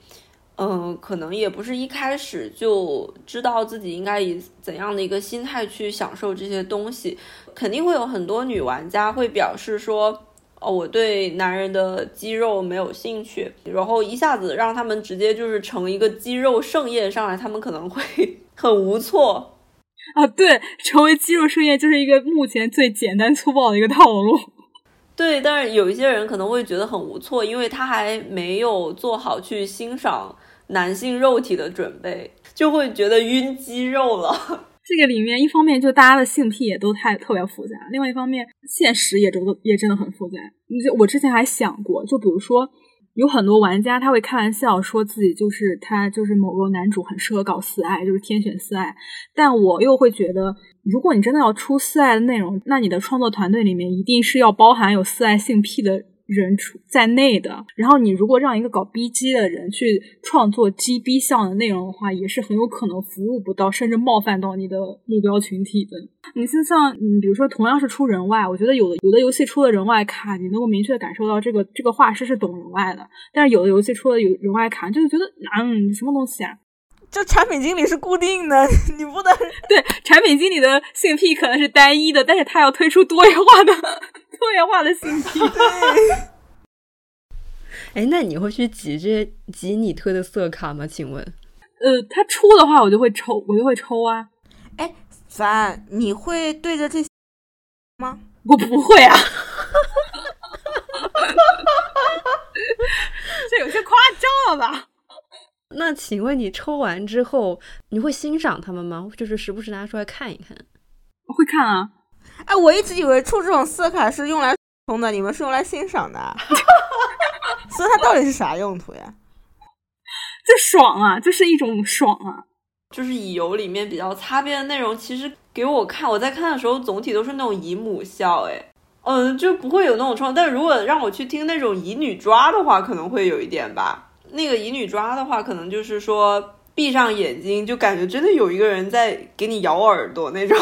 嗯，可能也不是一开始就知道自己应该以怎样的一个心态去享受这些东西。肯定会有很多女玩家会表示说。哦，我对男人的肌肉没有兴趣，然后一下子让他们直接就是成一个肌肉盛宴上来，他们可能会 很无措。啊，对，成为肌肉盛宴就是一个目前最简单粗暴的一个套路。对，但是有一些人可能会觉得很无措，因为他还没有做好去欣赏男性肉体的准备，就会觉得晕肌肉了。这个里面，一方面就大家的性癖也都太特别复杂，另外一方面现实也真的也真的很复杂。你就我之前还想过，就比如说有很多玩家他会开玩笑说自己就是他就是某个男主很适合搞四爱，就是天选四爱。但我又会觉得，如果你真的要出四爱的内容，那你的创作团队里面一定是要包含有四爱性癖的。人出在内的，然后你如果让一个搞 B G 的人去创作 G B 项的内容的话，也是很有可能服务不到，甚至冒犯到你的目标群体的。你就像，嗯，比如说同样是出人外，我觉得有的有的游戏出了人外卡，你能够明确的感受到这个这个画师是懂人外的，但是有的游戏出了有人外卡，就是觉得，嗯，什么东西啊？这产品经理是固定的，你不能对产品经理的性癖可能是单一的，但是他要推出多元化的。多元化的性癖。哎，那你会去集这集你推的色卡吗？请问？呃，他出的话，我就会抽，我就会抽啊。哎，凡，你会对着这些吗？我不会啊。这有些夸张了吧？那请问你抽完之后，你会欣赏他们吗？就是时不时拿出来看一看？会看啊。哎，我一直以为出这种色卡是用来充的，你们是用来欣赏的，所以它到底是啥用途呀？就爽啊，就是一种爽啊，就是乙游里面比较擦边的内容，其实给我看，我在看的时候总体都是那种姨母笑，哎，嗯，就不会有那种冲。但如果让我去听那种乙女抓的话，可能会有一点吧。那个乙女抓的话，可能就是说闭上眼睛，就感觉真的有一个人在给你咬耳朵那种。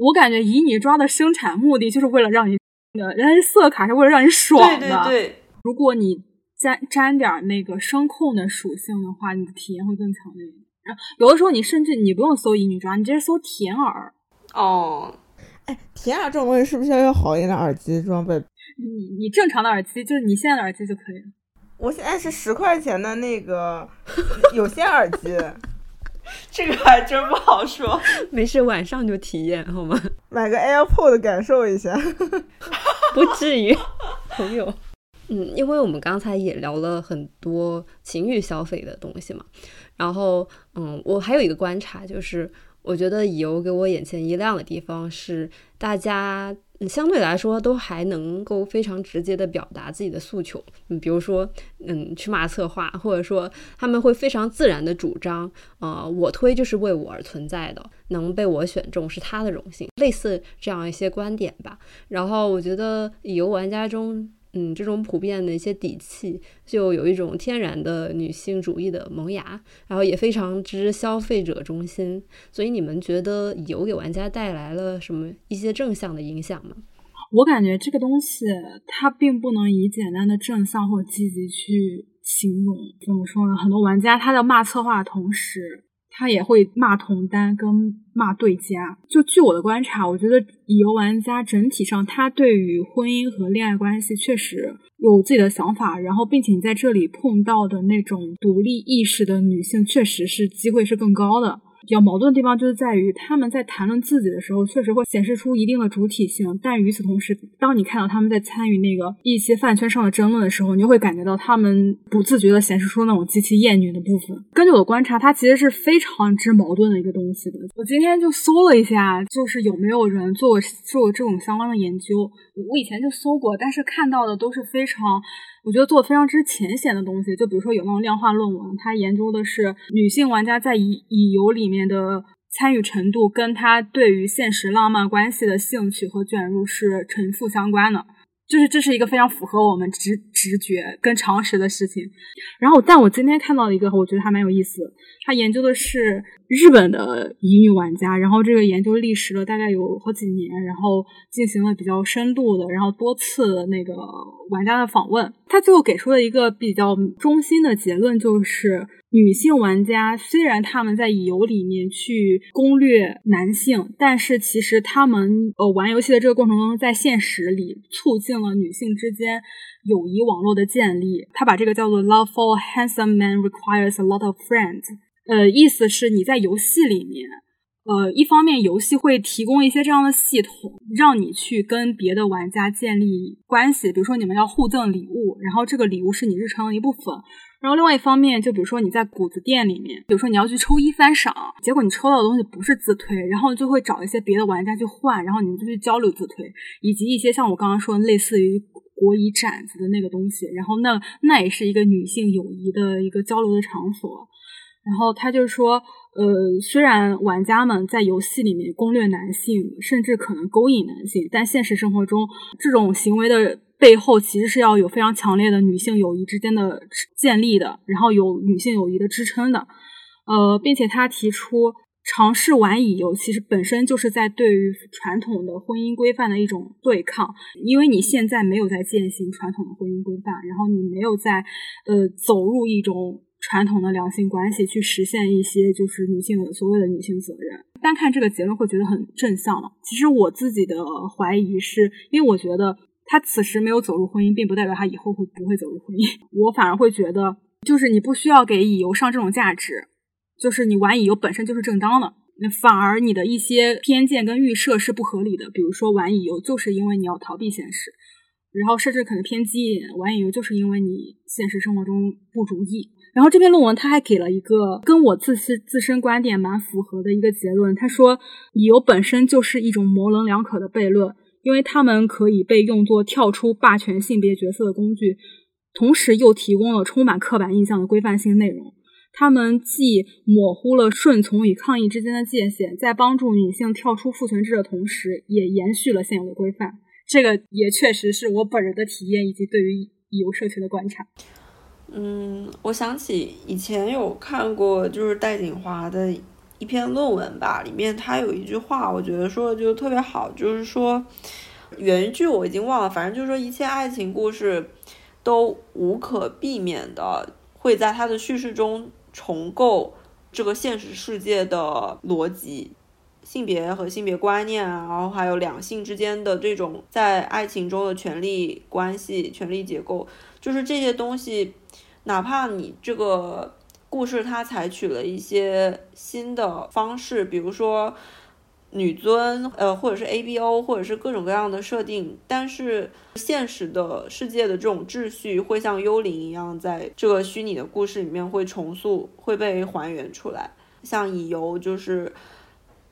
我感觉乙你抓的生产目的就是为了让你的，人家色卡是为了让你爽的。对对对，如果你沾沾点那个声控的属性的话，你的体验会更强烈。然后有的时候你甚至你不用搜乙女装，你直接搜甜耳。哦，哎，甜耳这种东西是不是要用好一点的耳机装备？你你正常的耳机就是你现在的耳机就可以了。我现在是十块钱的那个有线耳机。这个还真不好说，没事，晚上就体验好吗？买个 AirPod 感受一下，不至于，朋友。嗯，因为我们刚才也聊了很多情欲消费的东西嘛，然后，嗯，我还有一个观察，就是我觉得游给我眼前一亮的地方是大家。相对来说，都还能够非常直接的表达自己的诉求。嗯，比如说，嗯，去骂策划，或者说他们会非常自然的主张，呃，我推就是为我而存在的，能被我选中是他的荣幸，类似这样一些观点吧。然后我觉得游玩家中。嗯，这种普遍的一些底气，就有一种天然的女性主义的萌芽，然后也非常之消费者中心。所以你们觉得有给玩家带来了什么一些正向的影响吗？我感觉这个东西它并不能以简单的正向或积极去形容。怎么说呢？很多玩家他在骂策划的同时。他也会骂同单跟骂对家。就据我的观察，我觉得乙游玩家整体上，他对于婚姻和恋爱关系确实有自己的想法。然后，并且你在这里碰到的那种独立意识的女性，确实是机会是更高的。比较矛盾的地方就是在于他们在谈论自己的时候，确实会显示出一定的主体性，但与此同时，当你看到他们在参与那个一些饭圈上的争论的时候，你就会感觉到他们不自觉的显示出那种极其厌女的部分。根据我的观察，它其实是非常之矛盾的一个东西的。我今天就搜了一下，就是有没有人做过做过这种相关的研究。我以前就搜过，但是看到的都是非常。我觉得做非常之浅显的东西，就比如说有那种量化论文，它研究的是女性玩家在乙乙游里面的参与程度，跟她对于现实浪漫关系的兴趣和卷入是成负相关的。就是这是一个非常符合我们直直觉跟常识的事情。然后，但我今天看到了一个，我觉得还蛮有意思。他研究的是日本的乙女玩家，然后这个研究历时了大概有好几年，然后进行了比较深度的，然后多次那个玩家的访问。他最后给出了一个比较中心的结论，就是。女性玩家虽然他们在乙游里面去攻略男性，但是其实他们呃玩游戏的这个过程中，在现实里促进了女性之间友谊网络的建立。他把这个叫做 “love for handsome men requires a lot of friends”，呃，意思是你在游戏里面，呃，一方面游戏会提供一些这样的系统，让你去跟别的玩家建立关系，比如说你们要互赠礼物，然后这个礼物是你日常的一部分。然后另外一方面，就比如说你在谷子店里面，比如说你要去抽一番赏，结果你抽到的东西不是自推，然后就会找一些别的玩家去换，然后你们就去交流自推，以及一些像我刚刚说的类似于国乙展子的那个东西，然后那那也是一个女性友谊的一个交流的场所。然后他就说，呃，虽然玩家们在游戏里面攻略男性，甚至可能勾引男性，但现实生活中这种行为的。背后其实是要有非常强烈的女性友谊之间的建立的，然后有女性友谊的支撑的，呃，并且他提出尝试玩乙游，其实本身就是在对于传统的婚姻规范的一种对抗，因为你现在没有在践行传统的婚姻规范，然后你没有在呃走入一种传统的两性关系去实现一些就是女性的所谓的女性责任。单看这个结论会觉得很正向了，其实我自己的怀疑是因为我觉得。他此时没有走入婚姻，并不代表他以后会不会走入婚姻。我反而会觉得，就是你不需要给乙游上这种价值，就是你玩乙游本身就是正当的。那反而你的一些偏见跟预设是不合理的。比如说玩乙游就是因为你要逃避现实，然后甚至可能偏激一点，玩乙游就是因为你现实生活中不如意。然后这篇论文他还给了一个跟我自身自身观点蛮符合的一个结论，他说乙游本身就是一种模棱两可的悖论。因为他们可以被用作跳出霸权性别角色的工具，同时又提供了充满刻板印象的规范性内容。他们既模糊了顺从与抗议之间的界限，在帮助女性跳出父权制的同时，也延续了现有的规范。这个也确实是我本人的体验以及对于游社群的观察。嗯，我想起以前有看过，就是戴锦华的。一篇论文吧，里面他有一句话，我觉得说的就特别好，就是说原句我已经忘了，反正就是说一切爱情故事都无可避免的会在他的叙事中重构这个现实世界的逻辑、性别和性别观念啊，然后还有两性之间的这种在爱情中的权力关系、权力结构，就是这些东西，哪怕你这个。故事它采取了一些新的方式，比如说女尊，呃，或者是 A B O，或者是各种各样的设定。但是现实的世界的这种秩序会像幽灵一样，在这个虚拟的故事里面会重塑，会被还原出来。像乙游，就是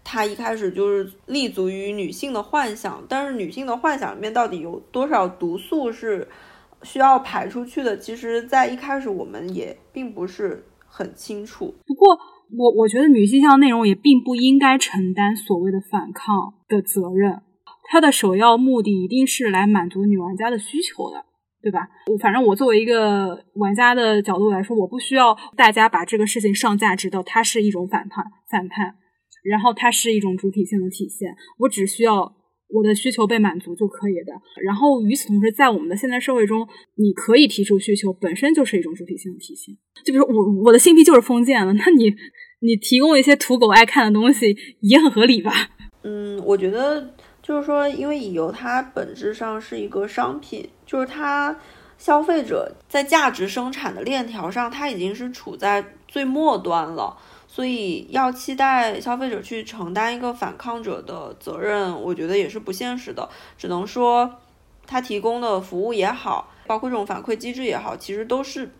它一开始就是立足于女性的幻想，但是女性的幻想里面到底有多少毒素是需要排出去的？其实，在一开始我们也并不是。很清楚，不过我我觉得女性向内容也并不应该承担所谓的反抗的责任，它的首要目的一定是来满足女玩家的需求的，对吧？我反正我作为一个玩家的角度来说，我不需要大家把这个事情上价值到它是一种反叛反叛，然后它是一种主体性的体现，我只需要。我的需求被满足就可以的。然后与此同时，在我们的现代社会中，你可以提出需求，本身就是一种主体性的体现。就比如我我的性癖就是封建了，那你你提供一些土狗爱看的东西也很合理吧？嗯，我觉得就是说，因为乙游它本质上是一个商品，就是它消费者在价值生产的链条上，它已经是处在最末端了。所以要期待消费者去承担一个反抗者的责任，我觉得也是不现实的。只能说，他提供的服务也好，包括这种反馈机制也好，其实都是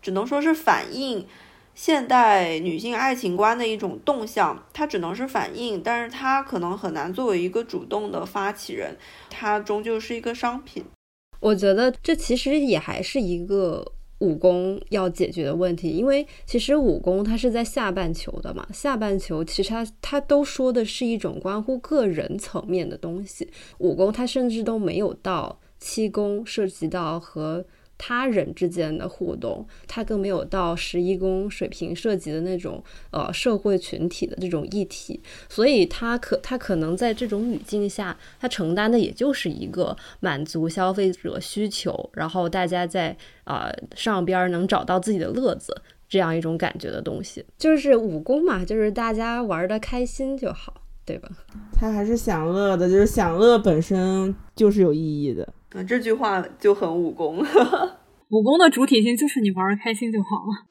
只能说是反映现代女性爱情观的一种动向。它只能是反映，但是它可能很难作为一个主动的发起人，它终究是一个商品。我觉得这其实也还是一个。武功要解决的问题，因为其实武功它是在下半球的嘛，下半球其实它它都说的是一种关乎个人层面的东西，武功它甚至都没有到七功涉及到和。他人之间的互动，他更没有到十一宫水平涉及的那种呃社会群体的这种议题，所以他可他可能在这种语境下，他承担的也就是一个满足消费者需求，然后大家在啊上边能找到自己的乐子这样一种感觉的东西，就是武功嘛，就是大家玩的开心就好，对吧？他还是享乐的，就是享乐本身就是有意义的。这句话就很武功，武功的主体性就是你玩的开心就好了。